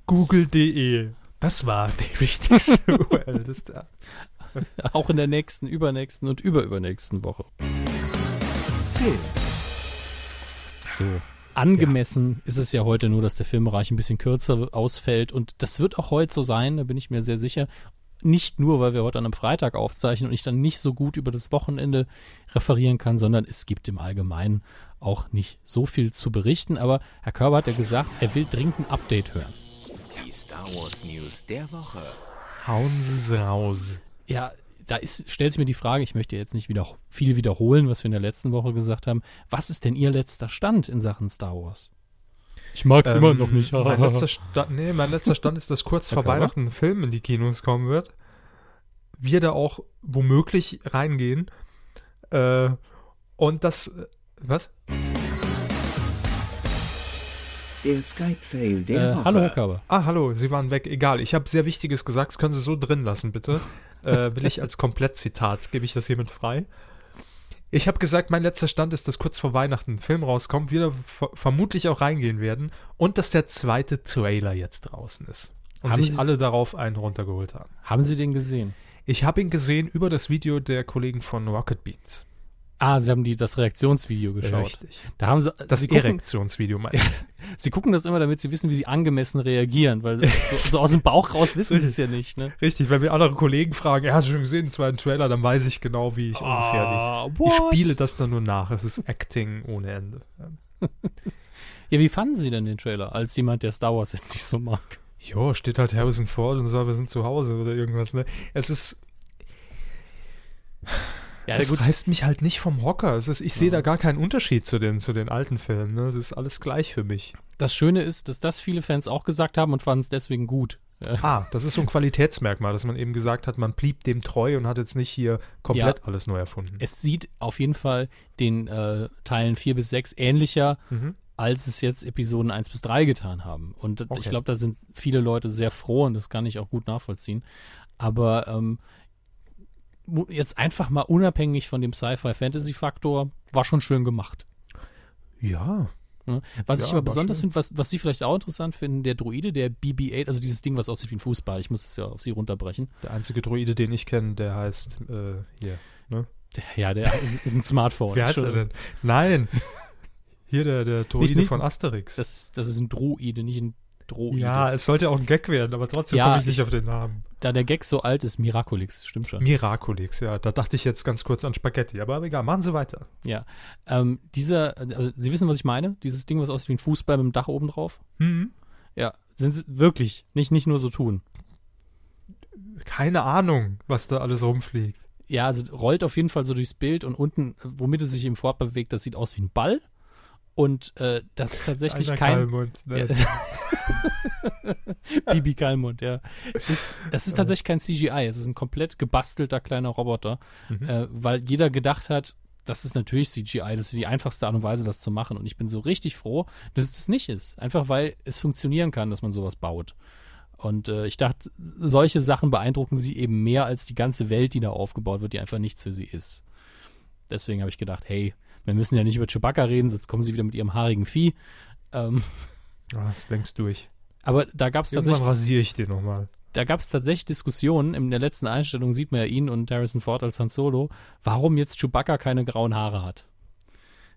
Google.de, das war die wichtigste URL des Tages. Auch in der nächsten, übernächsten und überübernächsten Woche. Film. So. Angemessen ist es ja heute nur, dass der Filmbereich ein bisschen kürzer ausfällt und das wird auch heute so sein, da bin ich mir sehr sicher. Nicht nur, weil wir heute an einem Freitag aufzeichnen und ich dann nicht so gut über das Wochenende referieren kann, sondern es gibt im Allgemeinen auch nicht so viel zu berichten. Aber Herr Körber hat ja gesagt, er will dringend ein Update hören. Die Star Wars News der Woche. Hauen Sie raus. Ja, da ist, stellt sich mir die Frage, ich möchte jetzt nicht wieder viel wiederholen, was wir in der letzten Woche gesagt haben. Was ist denn Ihr letzter Stand in Sachen Star Wars? Ich mag Ähm, mein, letzter Stand, nee, mein letzter Stand ist, dass kurz vor? Weihnachten ein Film in die Kinos kommen wird. Wir da auch womöglich reingehen. Äh, und das. äh, Was? Der Skype-Fail der Äh, Woche. hallo Herr Körber. Ah, hallo, Sie waren weg. Egal, ich habe sehr Wichtiges gesagt. Das können Sie so drin lassen, bitte. Äh, will ich als Komplettzitat, gebe ich das hiermit frei. Ich habe gesagt, mein letzter Stand ist, dass kurz vor Weihnachten ein Film rauskommt, wir vermutlich auch reingehen werden und dass der zweite Trailer jetzt draußen ist. Und Haben sich Sie- alle darauf einen runtergeholt haben. Haben Sie den gesehen? Ich habe ihn gesehen über das Video der Kollegen von Rocket Beans. Ah, Sie haben die, das Reaktionsvideo geschaut. Richtig. Da haben Sie, Das Sie gucken, Erektionsvideo meine ich. Sie gucken das immer, damit Sie wissen, wie Sie angemessen reagieren, weil so, so aus dem Bauch raus wissen Sie es ja nicht, ne? Richtig, wenn mir andere Kollegen fragen, ja, hast du schon gesehen, den zweiten Trailer, dann weiß ich genau, wie ich ungefähr Ah, die. what? Ich spiele das dann nur nach. Es ist Acting ohne Ende. Ja, wie fanden Sie denn den Trailer, als jemand, der Star Wars jetzt nicht so mag? Jo, steht halt Harrison Ford und sagt, wir sind zu Hause oder irgendwas, ne? Es ist, Ja, es gut. reißt mich halt nicht vom Hocker. Es ist, ich sehe da gar keinen Unterschied zu den, zu den alten Filmen, ne? Es ist alles gleich für mich. Das Schöne ist, dass das viele Fans auch gesagt haben und fanden es deswegen gut. Äh, Ah, das ist so ein Qualitätsmerkmal, dass man eben gesagt hat, man blieb dem treu und hat jetzt nicht hier komplett alles neu erfunden. Es sieht auf jeden Fall den äh, Teilen 4 bis 6 ähnlicher, Mhm. als es jetzt Episoden 1 bis 3 getan haben. Und Okay. ich glaube, da sind viele Leute sehr froh und das kann ich auch gut nachvollziehen. Aber ähm, jetzt einfach mal unabhängig von dem Sci-Fi-Fantasy-Faktor, war schon schön gemacht. Ja, Ne? Was Ja, ich aber besonders finde, was, was Sie vielleicht auch interessant finden, der Droide, der BB-8, also dieses Ding, was aussieht wie ein Fußball, ich muss es ja auf Sie runterbrechen. der einzige Droide, den ich kenne, der heißt, äh, hier. Der, ja, der ist, ist ein Smartphone. Wie heißt er denn? Nein. Hier der, der Droide nicht- von Asterix. Das, ist- das ist ein Droide, nicht ein Droide. ja, es sollte auch ein Gag werden, aber trotzdem Ja, komme ich nicht ich- auf den Namen. Da der Gag so alt ist, Miraculix, stimmt schon. Miraculix, ja. Da dachte ich jetzt ganz kurz an Spaghetti, aber egal, machen Sie weiter. Ja. Ähm, dieser, also Sie wissen, was ich meine? Dieses Ding, was aussieht wie ein Fußball mit dem Dach oben drauf? Hm. Ja. Sind sie wirklich, nicht, nicht nur so tun. Keine Ahnung, was da alles rumfliegt. Ja, also rollt auf jeden Fall so durchs Bild und unten, womit es sich eben fortbewegt, das sieht aus wie ein Ball. Und äh, das ist tatsächlich Einer kein. Kalmund, ne? Bibi Kalmund, ja. Das, das ist tatsächlich kein CGI. Es ist ein komplett gebastelter kleiner Roboter, Mhm. äh, weil jeder gedacht hat, das ist natürlich CGI, das ist die einfachste Art und Weise, das zu machen. Und ich bin so richtig froh, dass es das nicht ist. Einfach weil es funktionieren kann, dass man sowas baut. Und äh, ich dachte, solche Sachen beeindrucken sie eben mehr als die ganze Welt, die da aufgebaut wird, die einfach nichts für sie ist. Deswegen habe ich gedacht, hey, wir müssen ja nicht über Chewbacca reden, sonst kommen sie wieder mit ihrem haarigen Vieh. Ähm, Ah, das längst durch. aber da gab es tatsächlich rasiere ich den nochmal. da gab es tatsächlich Diskussionen. In der letzten Einstellung sieht man ja ihn und Harrison Ford als Han Solo, warum jetzt Chewbacca keine grauen Haare hat.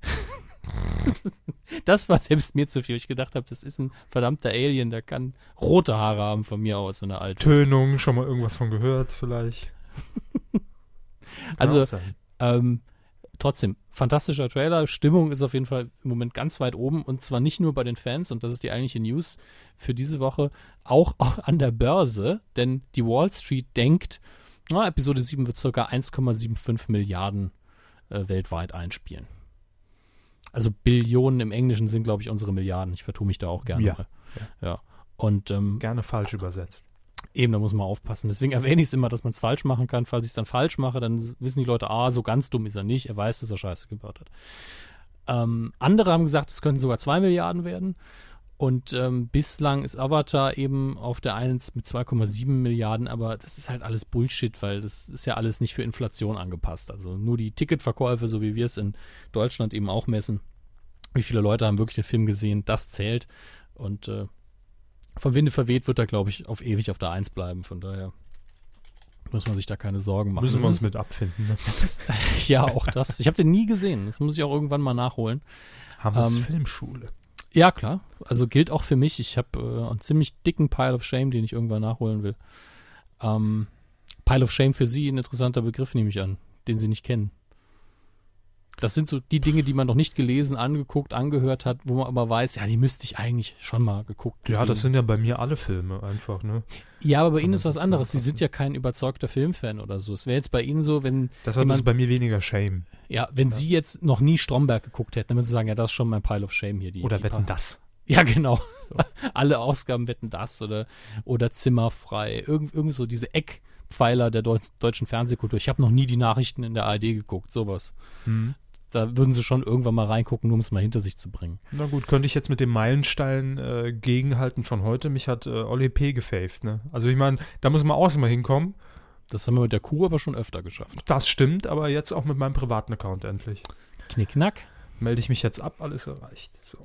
das war selbst mir zu viel. Ich gedacht habe, das ist ein verdammter Alien, der kann rote Haare haben von mir aus, wenn er alt. Tönung, schon mal irgendwas von gehört, vielleicht. Also, ähm, trotzdem, fantastischer Trailer. Stimmung ist auf jeden Fall im Moment ganz weit oben und zwar nicht nur bei den Fans, und das ist die eigentliche News für diese Woche, auch, auch an der Börse, denn die Wall Street denkt, na, Episode 7 wird ca. 1,75 Milliarden äh, weltweit einspielen. Also Billionen im Englischen sind, glaube ich, unsere Milliarden. Ich vertue mich da auch gerne Ja. mal. Ja. Und ähm, Gerne falsch übersetzt. Eben, da muss man aufpassen. Deswegen erwähne ich es immer, dass man es falsch machen kann. Falls ich es dann falsch mache, dann wissen die Leute, ah, so ganz dumm ist er nicht. Er weiß, dass er Scheiße gebaut hat. Ähm, andere haben gesagt, es könnten sogar 2 Milliarden werden. Und ähm, bislang ist Avatar eben auf der 1 mit 2,7 Milliarden, aber das ist halt alles Bullshit, weil das ist ja alles nicht für Inflation angepasst. Also nur die Ticketverkäufe, so wie wir es in Deutschland eben auch messen. Wie viele Leute haben wirklich den Film gesehen, das zählt. Und äh, vom Winde verweht wird er, glaube ich, auf ewig auf der 1 bleiben. Von daher muss man sich da keine Sorgen machen. Müssen wir uns mit abfinden. Ne? ist, ja, auch das. Ich habe den nie gesehen. Das muss ich auch irgendwann mal nachholen. Hamels Ähm, Filmschule. Ja, klar. Also gilt auch für mich. Ich habe äh, einen ziemlich dicken Pile of Shame, den ich irgendwann nachholen will. Ähm, Pile of Shame für Sie ein interessanter Begriff, nehme ich an, den Sie nicht kennen. Das sind so die Dinge, die man noch nicht gelesen, angeguckt, angehört hat, wo man aber weiß, ja, die müsste ich eigentlich schon mal geguckt Ja, gesehen das sind ja bei mir alle Filme einfach, ne? Ja, aber bei Kann Ihnen ist was so anderes. Sie sind ja kein überzeugter Filmfan oder so. Es wäre jetzt bei Ihnen so, wenn, Deshalb Jemand- ist bei mir weniger Shame. ja, wenn Sie jetzt noch nie Stromberg geguckt hätten, dann würden Sie sagen, ja, das ist schon mein Pile of Shame hier. Die, Oder die wetten paar- das. Ja, genau. Alle Ausgaben wetten das oder, oder Zimmerfrei. Irgend, irgend so diese Eckpfeiler der Deu deutschen Fernsehkultur. Ich habe noch nie die Nachrichten in der ARD geguckt, sowas. Hm. Da würden Sie schon irgendwann mal reingucken, nur um es mal hinter sich zu bringen. Na gut, könnte ich jetzt mit dem Meilenstein äh, gegenhalten von heute. Mich hat äh, Oli P. gefaved, ne? Also ich meine, da muss man auch mal hinkommen. Das haben wir mit der Kuh aber schon öfter geschafft. Das stimmt, aber jetzt auch mit meinem privaten Account endlich. Knickknack. Melde ich mich jetzt ab, alles erreicht. So.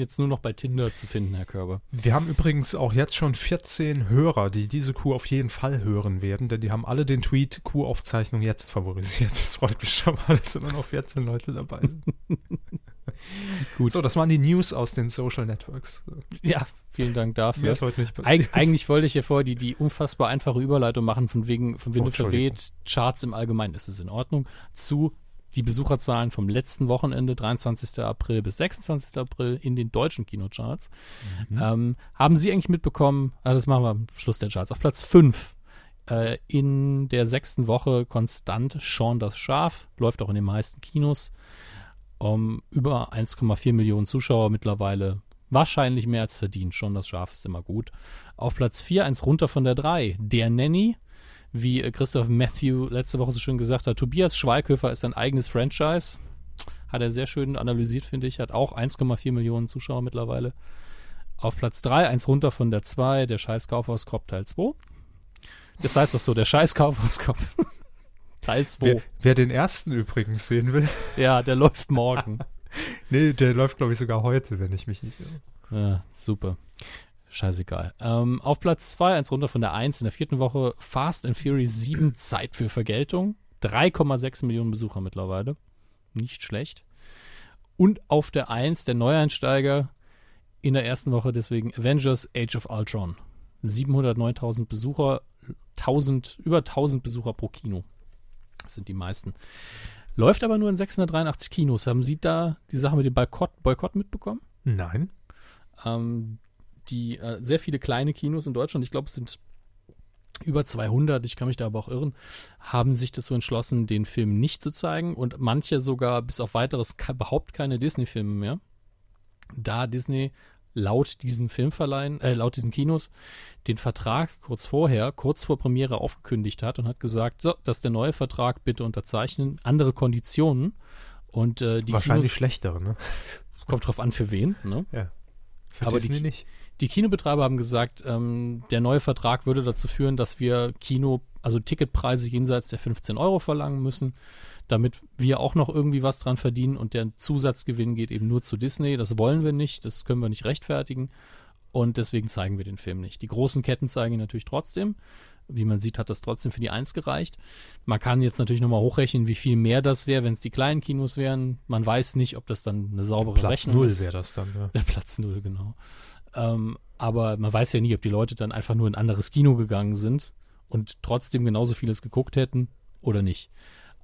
Jetzt nur noch bei Tinder zu finden, Herr Körber. Wir haben übrigens auch jetzt schon 14 Hörer, die diese Kuh auf jeden Fall hören werden, denn die haben alle den Tweet Kuhaufzeichnung jetzt favorisiert. Das freut mich schon mal, dass immer noch 14 Leute dabei sind. Gut. So, das waren die News aus den Social Networks. Ja, vielen Dank Mir dafür. ist heute nicht Eig passiert. eigentlich wollte ich ja vorher die, die unfassbar einfache Überleitung machen, von wegen von Oh, Winde Entschuldigung. verweht, Charts im Allgemeinen, ist in Ordnung, zu die Besucherzahlen vom letzten Wochenende, 23. April bis 26. April in den deutschen Kinocharts. Mhm. Ähm, haben Sie eigentlich mitbekommen, ah, das machen wir am Schluss der Charts, auf Platz 5 äh, in der sechsten Woche konstant Sean das Schaf, läuft auch in den meisten Kinos. Um, über 1,4 Millionen Zuschauer mittlerweile. Wahrscheinlich mehr als verdient. Schon das Schaf ist immer gut. Auf Platz 4, eins runter von der 3. Der Nanny. Wie äh, Christoph Matthew letzte Woche so schön gesagt hat, Tobias Schweighöfer ist ein eigenes Franchise. Hat er sehr schön analysiert, finde ich. Hat auch 1,4 Millionen Zuschauer mittlerweile. Auf Platz 3, eins runter von der 2, der Scheiß Kaufhauskopf Teil 2. Das heißt doch so, der Scheiß Kaufhauskopf. Teil 2. Wer, wer den ersten übrigens sehen will, Ja, der läuft morgen. nee, der läuft, glaube ich, sogar heute, wenn ich mich nicht irre. Ja, super. Scheißegal. Ähm, auf Platz 2, eins runter von der 1 in der vierten Woche, Fast and Furious 7, Zeit für Vergeltung. 3,6 Millionen Besucher mittlerweile. Nicht schlecht. Und auf der 1 der Neueinsteiger in der ersten Woche deswegen Avengers Age of Ultron. 709.000 Besucher, 1000, über 1000 Besucher pro Kino. Das sind die meisten. Läuft aber nur in 683 Kinos. Haben Sie da die Sache mit dem Boykott, Boykott mitbekommen? Nein. ähm, die äh, sehr viele kleine Kinos in Deutschland, ich glaube, es sind über 200, ich kann mich da aber auch irren, haben sich dazu entschlossen, den Film nicht zu zeigen und manche sogar bis auf weiteres überhaupt keine Disney-Filme mehr, da Disney laut diesen Filmverleihen, äh, laut diesen Kinos den Vertrag kurz vorher, kurz vor Premiere aufgekündigt hat und hat gesagt, so, das ist der neue Vertrag, bitte unterzeichnen, andere Konditionen und äh, die Wahrscheinlich Kinos, schlechtere, ne? kommt drauf an, für wen, ne? Für Aber die Disney Ki- nicht. Die Kinobetreiber haben gesagt, ähm, der neue Vertrag würde dazu führen, dass wir Kino, also Ticketpreise jenseits der 15 Euro verlangen müssen, damit wir auch noch irgendwie was dran verdienen und der Zusatzgewinn geht eben nur zu Disney. Das wollen wir nicht, das können wir nicht rechtfertigen und deswegen zeigen wir den Film nicht. Die großen Ketten zeigen ihn natürlich trotzdem. Wie man sieht, hat das trotzdem für die Eins gereicht. Man kann jetzt natürlich nochmal hochrechnen, wie viel mehr das wäre, wenn es die kleinen Kinos wären. Man weiß nicht, ob das dann eine saubere Platz Rechnung Null ist. wäre das dann, ja. Der Platz Null, genau. Ähm, aber man weiß ja nie, ob die Leute dann einfach nur in ein anderes Kino gegangen sind und trotzdem genauso vieles geguckt hätten oder nicht.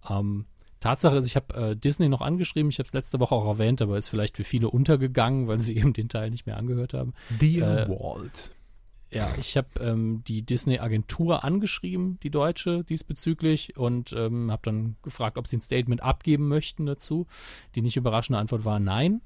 Ähm, Tatsache ist, ich habe äh, Disney noch angeschrieben, ich habe es letzte Woche auch erwähnt, aber ist vielleicht für viele untergegangen, weil sie eben den Teil nicht mehr angehört haben. Dear Äh, Walt. Ja, ich habe ähm, die Disney-Agentur angeschrieben, die deutsche, diesbezüglich, und ähm, habe dann gefragt, ob sie ein Statement abgeben möchten dazu. Die nicht überraschende Antwort war nein.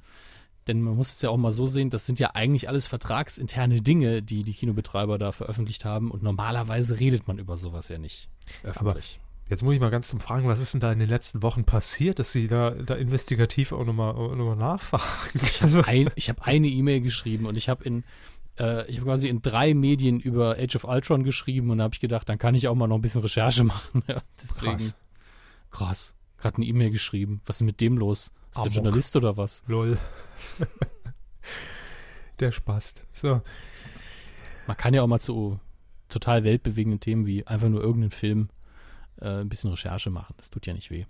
Denn man muss es ja auch mal so sehen, das sind ja eigentlich alles vertragsinterne Dinge, die die Kinobetreiber da veröffentlicht haben. Und normalerweise redet man über sowas ja nicht öffentlich. Jetzt muss ich mal ganz zum Fragen, was ist denn da in den letzten Wochen passiert, dass Sie da, da investigativ auch nochmal noch mal nachfragen? Ich habe ein, ich hab eine E-Mail geschrieben und ich habe in äh, ich habe quasi in drei Medien über Age of Ultron geschrieben und da habe ich gedacht, dann kann ich auch mal noch ein bisschen Recherche machen. Ja, deswegen, Krass. Krass. Gerade eine E-Mail geschrieben. Was ist mit dem los? Ist der Amok. Journalist oder was? Lol. Der Spast. So. Man kann ja auch mal zu total weltbewegenden Themen wie einfach nur irgendeinen Film äh, ein bisschen Recherche machen. Das tut ja nicht weh.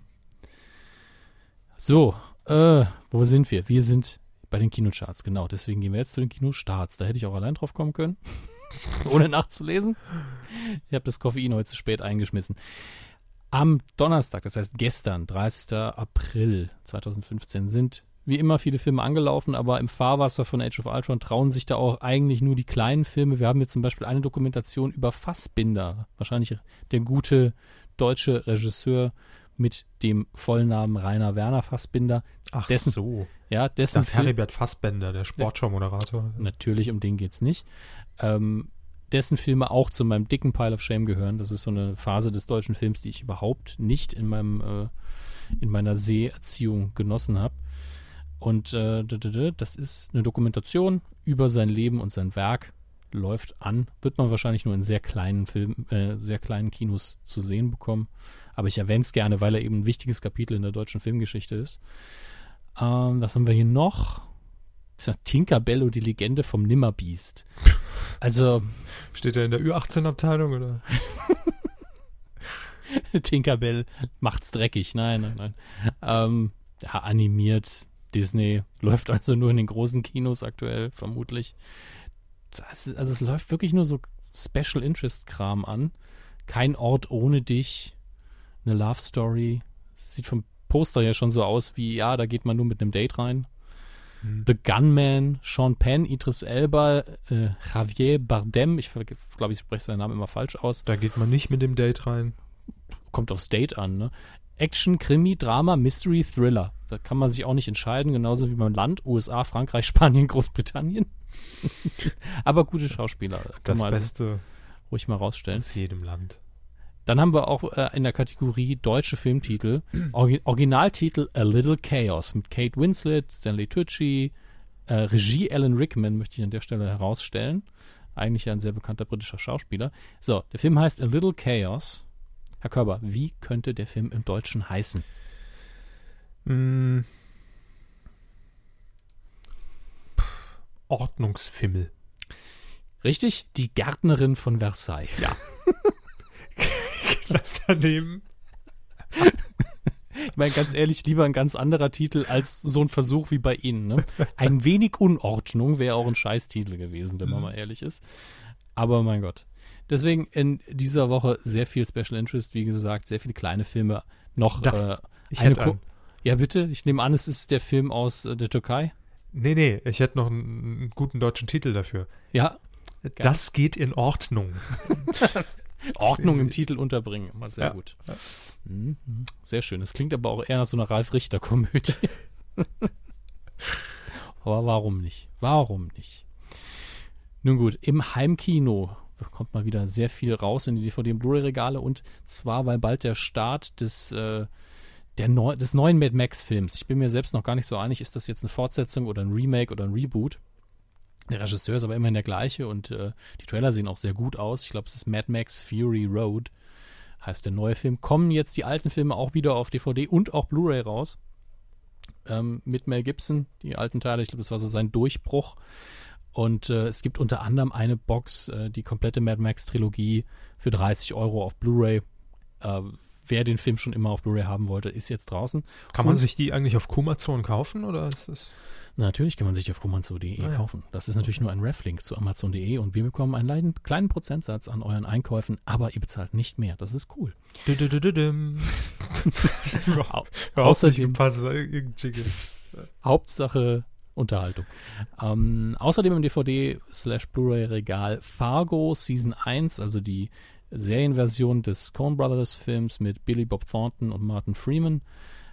So, äh, wo sind wir? Wir sind bei den Kinocharts, genau. Deswegen gehen wir jetzt zu den Kinostarts. Da hätte ich auch allein drauf kommen können, ohne nachzulesen. Ich habe das Koffein heute zu spät eingeschmissen. Am Donnerstag, das heißt gestern, 30. April 2015, sind wie immer viele Filme angelaufen, aber im Fahrwasser von Age of Ultron trauen sich da auch eigentlich nur die kleinen Filme. Wir haben jetzt zum Beispiel eine Dokumentation über Fassbinder, wahrscheinlich der gute deutsche Regisseur mit dem Vollnamen Rainer Werner Fassbinder. Ach Dessen- so. Ja, dessen Film, Heribert Fassbender, der Sportschau-Moderator. natürlich, um den geht's nicht. Ähm, dessen Filme auch zu meinem dicken Pile of Shame gehören. Das ist so eine Phase des deutschen Films, die ich überhaupt nicht in meinem äh, in meiner Seherziehung genossen habe. Und äh, das ist eine Dokumentation über sein Leben und sein Werk. läuft an. Wird man wahrscheinlich nur in sehr kleinen Filmen, äh, sehr kleinen Kinos zu sehen bekommen. Aber ich erwähne es gerne, weil er eben ein wichtiges Kapitel in der deutschen Filmgeschichte ist. Ähm, was haben wir hier noch? Ist ja Tinkerbell und die Legende vom Nimmerbiest. Also, Steht er in der Ü18-Abteilung oder? Tinkerbell macht's dreckig. Nein, nein, nein. Ähm, ja, animiert. Disney läuft also nur in den großen Kinos aktuell, vermutlich. Das, also es läuft wirklich nur so Special Interest Kram an. Kein Ort ohne dich. Eine Love Story. Sieht vom Poster ja schon so aus wie, ja, da geht man nur mit einem Date rein. Hm. The Gunman, Sean Penn, Idris Elba, äh, Javier Bardem, ich glaube, ich spreche seinen Namen immer falsch aus, Da geht man nicht mit dem Date rein. kommt aufs Date an, ne? Action, Krimi, Drama, Mystery, Thriller. Da kann man sich auch nicht entscheiden, genauso wie beim Land, USA, Frankreich, Spanien, Großbritannien. Aber gute Schauspieler, kann Das man also Beste ruhig mal rausstellen. aus jedem Land. Dann haben wir auch äh, in der Kategorie deutsche Filmtitel Orgi Originaltitel A Little Chaos mit Kate Winslet, Stanley Tucci, äh, Regie Alan Rickman möchte ich an der Stelle herausstellen. Eigentlich ein sehr bekannter britischer Schauspieler. So, der Film heißt A Little Chaos. Herr Körber, wie könnte der Film im Deutschen heißen? Mm. Ordnungsfimmel. Richtig? Die Gärtnerin von Versailles. Ja. Daneben. Ich meine, ganz ehrlich, lieber ein ganz anderer Titel als so ein Versuch wie bei Ihnen. Ne? Ein wenig Unordnung wäre auch ein Scheißtitel gewesen, wenn man Mhm. mal ehrlich ist. Aber mein Gott. Deswegen in dieser Woche sehr viel Special Interest, wie gesagt, sehr viele kleine Filme. Noch Da, äh, Ich eine hätte. Ja, bitte. Ich nehme an, es ist der Film aus äh, der Türkei. Nee, nee, ich hätte noch einen, einen guten deutschen Titel dafür. Ja, Das geht in Ordnung. Ordnung im Titel unterbringen. Immer sehr Ja. gut. Mhm. Sehr schön. Das klingt aber auch eher nach so einer Ralf Richter-Komödie. aber warum nicht? Warum nicht? Nun gut, im Heimkino kommt mal wieder sehr viel raus in die DVD- und Blu-ray-Regale und zwar, weil bald der Start des, äh, der neu, des neuen Mad Max-Films. Ich bin mir selbst noch gar nicht so einig, ist das jetzt eine Fortsetzung oder ein Remake oder ein Reboot? Der Regisseur ist aber immerhin der gleiche und äh, die Trailer sehen auch sehr gut aus. Ich glaube, es ist Mad Max Fury Road, heißt der neue Film. Kommen jetzt die alten Filme auch wieder auf DVD und auch Blu-ray raus. Ähm, mit Mel Gibson, die alten Teile. Ich glaube, das war so sein Durchbruch. Und äh, es gibt unter anderem eine Box, äh, die komplette Mad Max Trilogie für 30 Euro auf Blu-ray. Wer den Film schon immer auf Blu-ray haben wollte, ist jetzt draußen. Kann man Und- sich die eigentlich auf Kumazon kaufen oder ist das? Natürlich kann man sich auf romanzo.de Ah kaufen. Das ist natürlich nur ein Reflink zu amazon.de und wir bekommen einen kleinen, kleinen Prozentsatz an euren Einkäufen, aber ihr bezahlt nicht mehr. Das ist cool. Dü-dü-dü-dü-dim. Au- Hör auf, nicht außerdem- gepasst. Hauptsache Unterhaltung. Ähm, außerdem im DVD slash Blu-ray Regal Fargo Season 1, also die Serienversion des Coen Brothers Films mit Billy Bob Thornton und Martin Freeman.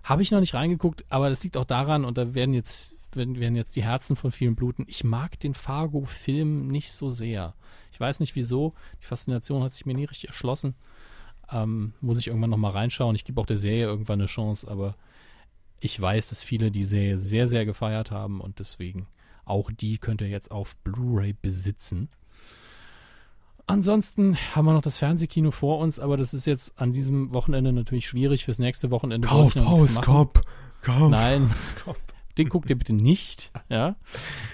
Habe ich noch nicht reingeguckt, aber das liegt auch daran, und da werden jetzt, werden, werden jetzt die Herzen von vielen bluten. Ich mag den Fargo-Film nicht so sehr. Ich weiß nicht wieso. Die Faszination hat sich mir nie richtig erschlossen. Ähm, muss ich irgendwann nochmal reinschauen. Ich gebe auch der Serie irgendwann eine Chance, aber ich weiß, dass viele die Serie sehr, sehr gefeiert haben und deswegen auch die könnt ihr jetzt auf Blu-ray besitzen. Ansonsten haben wir noch das Fernsehkino vor uns, aber das ist jetzt an diesem Wochenende natürlich schwierig. Fürs nächste Wochenende Kauf machen. Hauskopf. Kauf Nein, Hauskopf. den guckt ihr bitte nicht. Ja.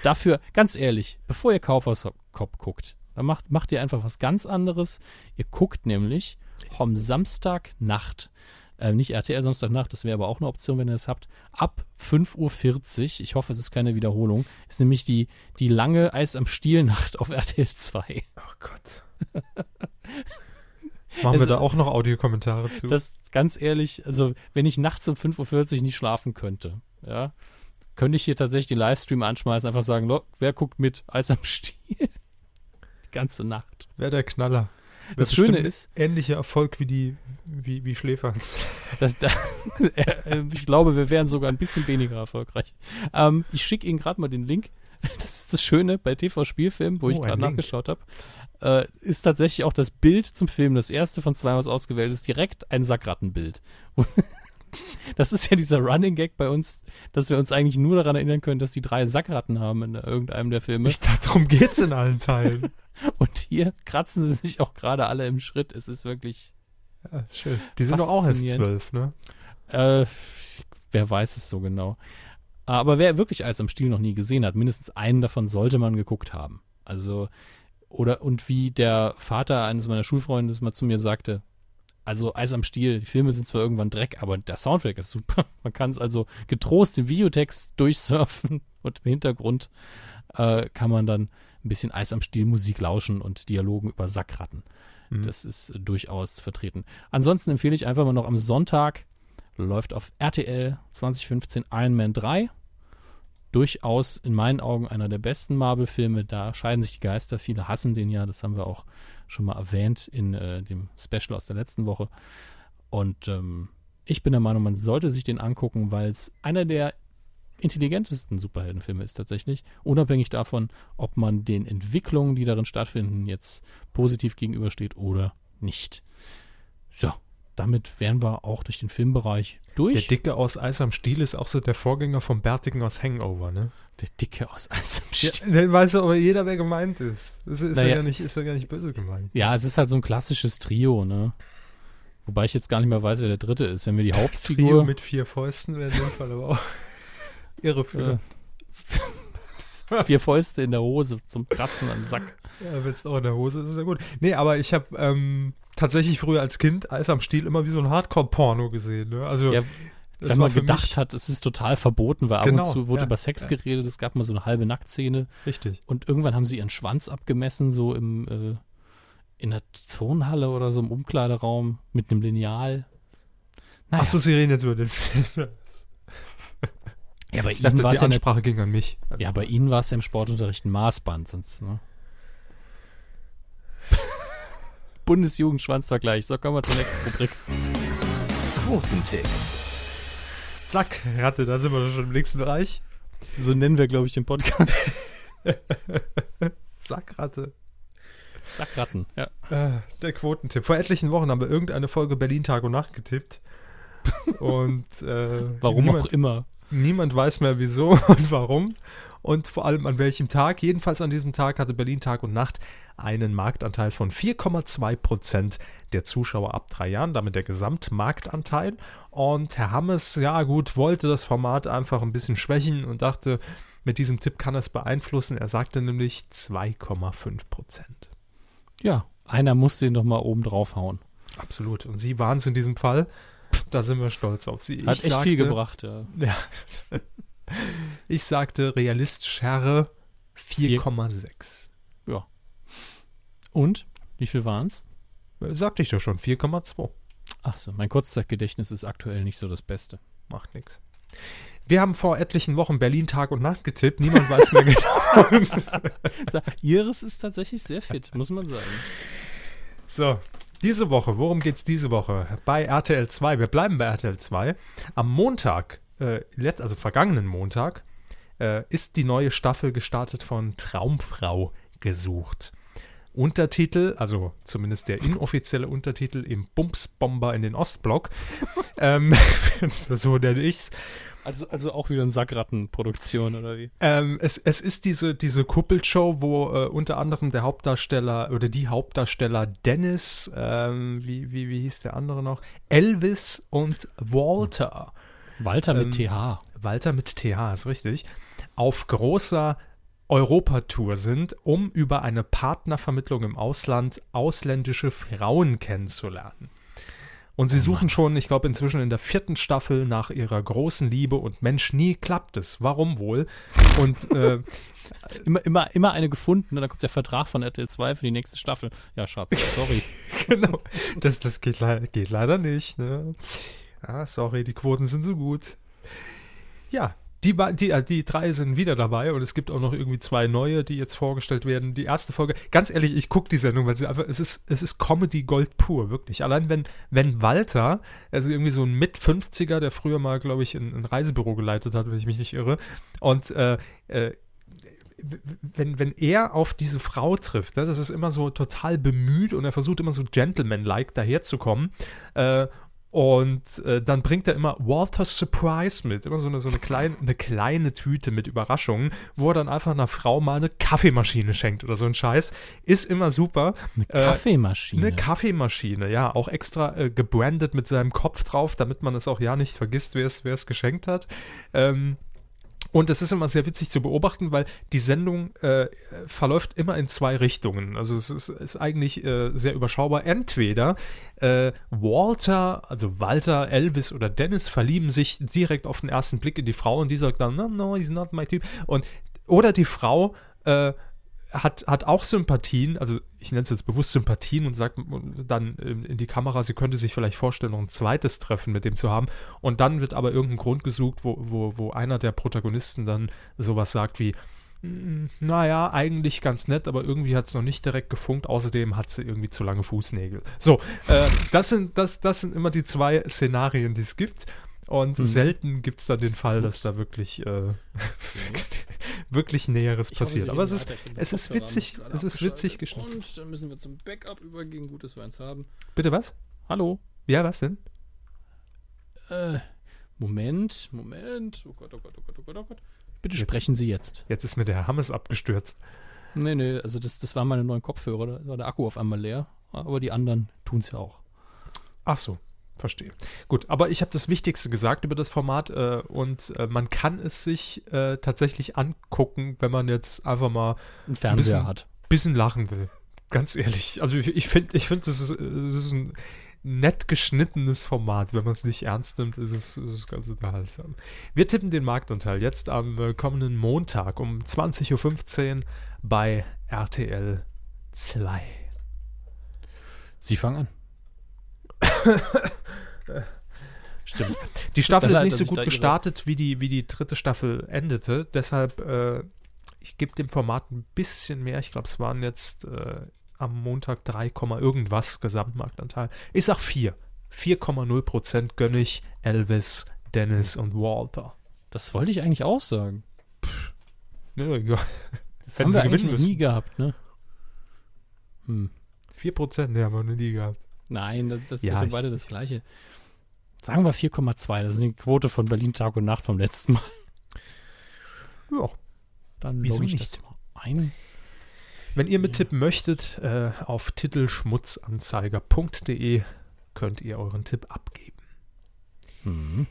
Dafür, ganz ehrlich, bevor ihr Kaufhauskopf guckt, dann macht, macht ihr einfach was ganz anderes. Ihr guckt nämlich am Samstagnacht, äh, nicht RTL Samstagnacht, das wäre aber auch eine Option, wenn ihr das habt, ab 5.40 Uhr, ich hoffe, es ist keine Wiederholung, ist nämlich die, die lange Eis am Stiel-Nacht auf RTL 2. Oh Gott. Machen wir Also- da auch noch Audiokommentare zu? Das ganz ehrlich, also wenn ich nachts um 5.40 Uhr nicht schlafen könnte, ja, könnte ich hier tatsächlich den Livestream anschmeißen, einfach sagen, "Lo, wer guckt mit? Eis am Stiel. Die ganze Nacht. Wäre der Knaller. Wär Das Schöne ist, Ähnlicher Erfolg wie die, wie, wie Schläferns. dass da, äh, ich glaube, wir wären sogar ein bisschen weniger erfolgreich. Ähm, ich schicke Ihnen gerade mal den Link. Das ist das Schöne bei TV Spielfilm, wo ich Oh, ein gerade nachgeschaut habe. Äh, ist tatsächlich auch das Bild zum Film, das erste von zwei, was ausgewählt ist, direkt ein Sackrattenbild. Das ist ja dieser Running Gag bei uns, dass wir uns eigentlich nur daran erinnern können, dass die drei Sackratten haben in irgendeinem der Filme. Ich dachte, darum geht's in allen Teilen. Und hier kratzen sie sich auch gerade alle im Schritt. Es ist wirklich, Ja, schön. Die sind doch auch erst zwölf, ne? äh, wer weiß es so genau. Aber wer wirklich Eis am Stiel noch nie gesehen hat, mindestens einen davon sollte man geguckt haben. Also, oder, und wie der Vater eines meiner Schulfreundes mal zu mir sagte, also Eis am Stiel, die Filme sind zwar irgendwann Dreck, aber der Soundtrack ist super. Man kann es also getrost im Videotext durchsurfen und im Hintergrund äh, kann man dann ein bisschen Eis am Stiel Musik lauschen und Dialogen über Sackratten. Mhm. Das ist äh, durchaus vertreten. Ansonsten empfehle ich einfach mal noch am Sonntag, läuft auf RTL 2015 Iron Man 3. Durchaus in meinen Augen einer der besten Marvel-Filme. Da scheiden sich die Geister. Viele hassen den ja. Das haben wir auch schon mal erwähnt in äh, dem Special aus der letzten Woche. Und ähm, ich bin der Meinung, man sollte sich den angucken, weil es einer der intelligentesten Superheldenfilme ist tatsächlich. Unabhängig davon, ob man den Entwicklungen, die darin stattfinden, jetzt positiv gegenübersteht oder nicht. So, damit wären wir auch durch den Filmbereich durch. Der Dicke aus Eis am Stiel ist auch so der Vorgänger vom Bärtigen aus Hangover, ne? Der Dicke aus Eis am Ja, Stiel. dann weiß aber jeder, wer gemeint ist. Das ist, Naja. ja, gar nicht, ist ja gar nicht böse gemeint. Ja, es ist halt so ein klassisches Trio, ne? Wobei ich jetzt gar nicht mehr weiß, wer der dritte ist. Wenn wir die Trio Hauptfigur. mit vier Fäusten wäre in dem Fall aber auch irreführend. äh, vier Fäuste in der Hose zum Kratzen am Sack. Ja, wenn es auch in der Hose ist, ist ja gut. Nee, aber ich habe ähm, tatsächlich früher als Kind Eis am Stiel immer wie so ein Hardcore-Porno gesehen. Ne? Also, Ja, Wenn man gedacht hat, es ist total verboten, weil ab Genau, und zu wurde ja, über Sex ja. geredet, es gab mal so eine halbe Nacktszene richtig. und irgendwann haben sie ihren Schwanz abgemessen, so im äh, in der Turnhalle oder so im Umkleideraum mit einem Lineal. Naja, Achso, Sie reden jetzt über den Film. Ja, bei Ich Ihnen dachte, die es ja, Ansprache ging an mich. Also, ja, bei Ihnen war es ja im Sportunterricht ein Maßband, sonst, ne? Bundesjugendschwanzvergleich. So, kommen wir zur nächsten Rubrik. Quotentipp. Zack, Ratte, da sind wir schon im nächsten Bereich. So nennen wir, glaube ich, den Podcast. Zack, Ratte. Sackratten, ja. Äh, der Quotentipp. Vor etlichen Wochen haben wir irgendeine Folge Berlin Tag und Nacht getippt. Und äh, Warum niemand, auch immer. Niemand weiß mehr wieso und warum. Und vor allem an welchem Tag. Jedenfalls an diesem Tag hatte Berlin Tag und Nacht einen Marktanteil von 4,2 Prozent der Zuschauer ab drei Jahren, damit der Gesamtmarktanteil. Und Herr Hammes, ja gut, wollte das Format einfach ein bisschen schwächen und dachte, mit diesem Tipp kann er es beeinflussen. Er sagte nämlich 2,5 Prozent. Ja, einer musste ihn doch mal oben draufhauen. Absolut. Und Sie waren es in diesem Fall. Da sind wir stolz auf Sie. Hat Ich echt viel sagte- gebracht, ja. Ja. Ich sagte realistischere 4,6. Und? Wie viel waren's? Sagte ich doch schon, 4,2. Ach so, mein Kurzzeitgedächtnis ist aktuell nicht so das Beste. Macht nichts. Wir haben vor etlichen Wochen Berlin Tag und Nacht getippt. Niemand weiß mehr genau. Ihres ist tatsächlich sehr fit, muss man sagen. So, diese Woche, worum geht's diese Woche? Bei RTL 2, wir bleiben bei RTL 2. Am Montag, äh, letzt, also vergangenen Montag, äh, ist die neue Staffel gestartet von Traumfrau gesucht. Untertitel, also zumindest der inoffizielle Untertitel im Bumsbomber in den Ostblock. ähm, so nenne ich's. Also, also auch wieder eine Sackrattenproduktion, oder wie? Ähm, es, es ist diese, diese Kuppelshow, wo äh, unter anderem der Hauptdarsteller oder die Hauptdarsteller Dennis, ähm, wie, wie, wie hieß der andere noch? Elvis und Walter. Walter mit Ähm, TH. Walter mit TH, ist richtig. Auf großer Europatour sind, um über eine Partnervermittlung im Ausland ausländische Frauen kennenzulernen. Und sie suchen schon, ich glaube, inzwischen in der vierten Staffel nach ihrer großen Liebe und Mensch, nie klappt es. Warum wohl? Und äh, Immer, immer, immer eine gefunden und dann kommt der Vertrag von RTL 2 für die nächste Staffel. Ja, Schatz, sorry. genau, das, das geht, le geht leider nicht. Ne? Ah, sorry, die Quoten sind so gut. Ja, die, die, äh, die drei sind wieder dabei und es gibt auch noch irgendwie zwei neue, die jetzt vorgestellt werden. Die erste Folge, ganz ehrlich, ich gucke die Sendung, weil sie einfach, es ist, es ist Comedy Gold pur, wirklich. Allein wenn, wenn Walter, also irgendwie so ein Mit-50er, der früher mal, glaube ich, ein, ein Reisebüro geleitet hat, wenn ich mich nicht irre, und äh, äh, wenn, wenn er auf diese Frau trifft, ne, das ist immer so total bemüht und er versucht immer so gentleman-like daherzukommen. Äh, Und äh, dann bringt er immer Walter's Surprise mit, immer so eine, so eine, kleine, eine kleine Tüte mit Überraschungen, wo er dann einfach einer Frau mal eine Kaffeemaschine schenkt oder so ein Scheiß. Ist immer super. Eine Äh, Kaffeemaschine. Eine Kaffeemaschine, ja, auch extra äh, gebrandet mit seinem Kopf drauf, damit man es auch ja nicht vergisst, wer es, wer es geschenkt hat. Ähm, und es ist immer sehr witzig zu beobachten, weil die Sendung äh, verläuft immer in zwei Richtungen. Also es ist, ist eigentlich äh, sehr überschaubar. Entweder äh, Walter, also Walter, Elvis oder Dennis verlieben sich direkt auf den ersten Blick in die Frau und die sagt dann, no, no, he's not my type. Und, oder die Frau äh, hat, hat auch Sympathien, also ich nenne es jetzt bewusst Sympathien und sagt dann in die Kamera, sie könnte sich vielleicht vorstellen, noch ein zweites Treffen mit dem zu haben. Und dann wird aber irgendein Grund gesucht, wo, wo, wo einer der Protagonisten dann sowas sagt wie, "Mm, naja, eigentlich ganz nett, aber irgendwie hat es noch nicht direkt gefunkt. Außerdem hat sie irgendwie zu lange Fußnägel. So, äh, das, sind, das, das sind immer die zwei Szenarien, die es gibt. Und Mhm. selten gibt es dann den Fall, dass da wirklich, äh, wirklich Näheres passiert. Aber es ist, es ist witzig, es ist witzig geschnitten. Und dann müssen wir zum Backup übergehen. Gut, dass wir eins haben. Bitte was? Hallo. Ja, was denn? Äh, Moment, Moment. Oh Gott, oh Gott, oh Gott, oh Gott, oh Gott. Bitte Jetzt- sprechen Sie jetzt. Jetzt ist mir der Hammes abgestürzt. Nee, nee, also das, das waren meine neuen Kopfhörer. Da war der Akku auf einmal leer. Aber die anderen tun es ja auch. Ach so, verstehe. Gut, aber ich habe das Wichtigste gesagt über das Format äh, und äh, man kann es sich äh, tatsächlich angucken, wenn man jetzt einfach mal Ein Fernseher bisschen- hat. bisschen lachen will. Ganz ehrlich. Also ich, finde, ich find, das, ist, ist ein nett geschnittenes Format. Wenn man es nicht ernst nimmt, ist es, ist es ganz unterhaltsam. Wir tippen den Marktanteil jetzt am äh, kommenden Montag um 20.15 Uhr bei RTL 2. Sie fangen an. Stimmt. Die Staffel ist nicht so gut gestartet, wie die, wie die dritte Staffel endete. Deshalb, äh, ich gebe dem Format ein bisschen mehr. Ich glaube, es waren jetzt äh, am Montag 3, Komma irgendwas Gesamtmarktanteil. Ich sag 4. 4,0 Prozent gönne ich Elvis, Dennis und Walter. Das wollte ich eigentlich auch sagen. Ja, ja. Das Hätten haben sie wir eigentlich noch nie gehabt, ne? Hm. 4 Prozent, ne, haben wir noch nie gehabt. Nein, das, das Ja, ist für beide das Gleiche. Sagen wir 4,2. Das ist die Quote von Berlin Tag und Nacht vom letzten Mal. Ja. Dann logge ich nicht? das mal ein. Wenn ihr mittippen möchtet, äh, auf titelschmutzanzeiger.de könnt ihr euren Tipp abgeben. Mhm.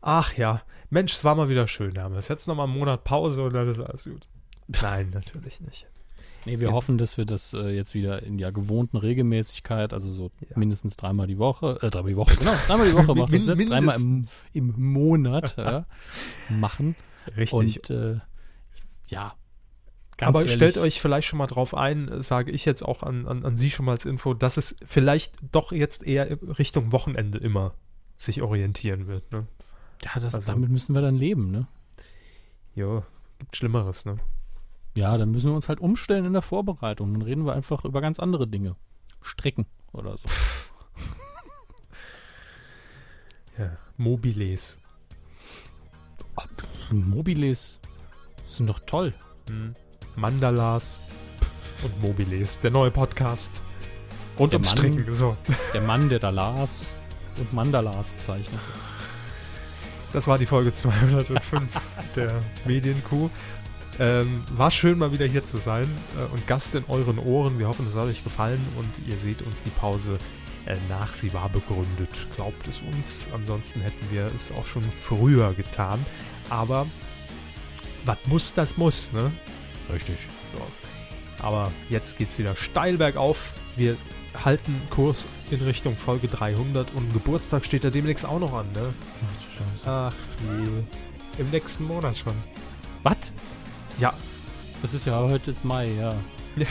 Ach ja, Mensch, es war mal wieder schön, Hermes. Jetzt noch mal einen Monat Pause und dann ist alles gut. Nein, natürlich nicht. Nee, wir Ja. hoffen, dass wir das äh, jetzt wieder in der gewohnten Regelmäßigkeit, also so Ja. mindestens dreimal die Woche, äh, dreimal die Woche, genau, dreimal die Woche macht das jetzt, dreimal im, im Monat ja, machen. Richtig. Und äh, ja, ganz Aber ehrlich, stellt euch vielleicht schon mal drauf ein, äh, sage ich jetzt auch an, an, an Sie schon mal als Info, dass es vielleicht doch jetzt eher Richtung Wochenende immer sich orientieren wird. Ne? ja, das, also- damit müssen wir dann leben, ne? Ja, gibt Schlimmeres, ne? Ja, dann müssen wir uns halt umstellen in der Vorbereitung. Dann reden wir einfach über ganz andere Dinge. Stricken oder so. Ja. Mobiles. Mobiles sind doch toll. Hm. Mandalas und Mobiles, der neue Podcast. Rund Der ums Mann- Stricken, so. Der Mann, der da las und Mandalas zeichnet. Das war die Folge 205 der Medienkuh. Ähm, war schön, mal wieder hier zu sein äh, und Gast in euren Ohren. Wir hoffen, es hat euch gefallen und ihr seht uns die Pause äh, nach. Sie war begründet. Glaubt es uns. Ansonsten hätten wir es auch schon früher getan. Aber was muss, das muss, ne? Richtig. So. Aber jetzt geht's wieder steil bergauf. Wir halten Kurs in Richtung Folge 300 und Geburtstag steht ja demnächst auch noch an, ne? Ach je. Im nächsten Monat schon. Was? Ja, Das ist ja heute ist Mai, ja. ja,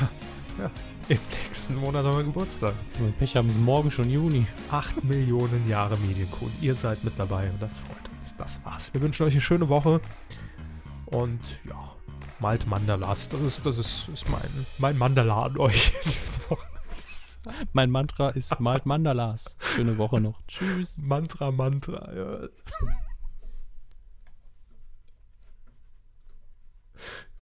ja. Im nächsten Monat haben wir Geburtstag. Wir Pech haben, ist morgen schon Juni. Acht Millionen Jahre Medienkuh. Ihr seid mit dabei und das freut uns. Das war's. Wir wünschen euch eine schöne Woche. Und ja, malt Mandalas. Das ist, das ist, ist mein, mein Mandala an euch. diese Woche. Mein Mantra ist malt Mandalas. Schöne Woche noch. Tschüss. Mantra, Mantra. Ja.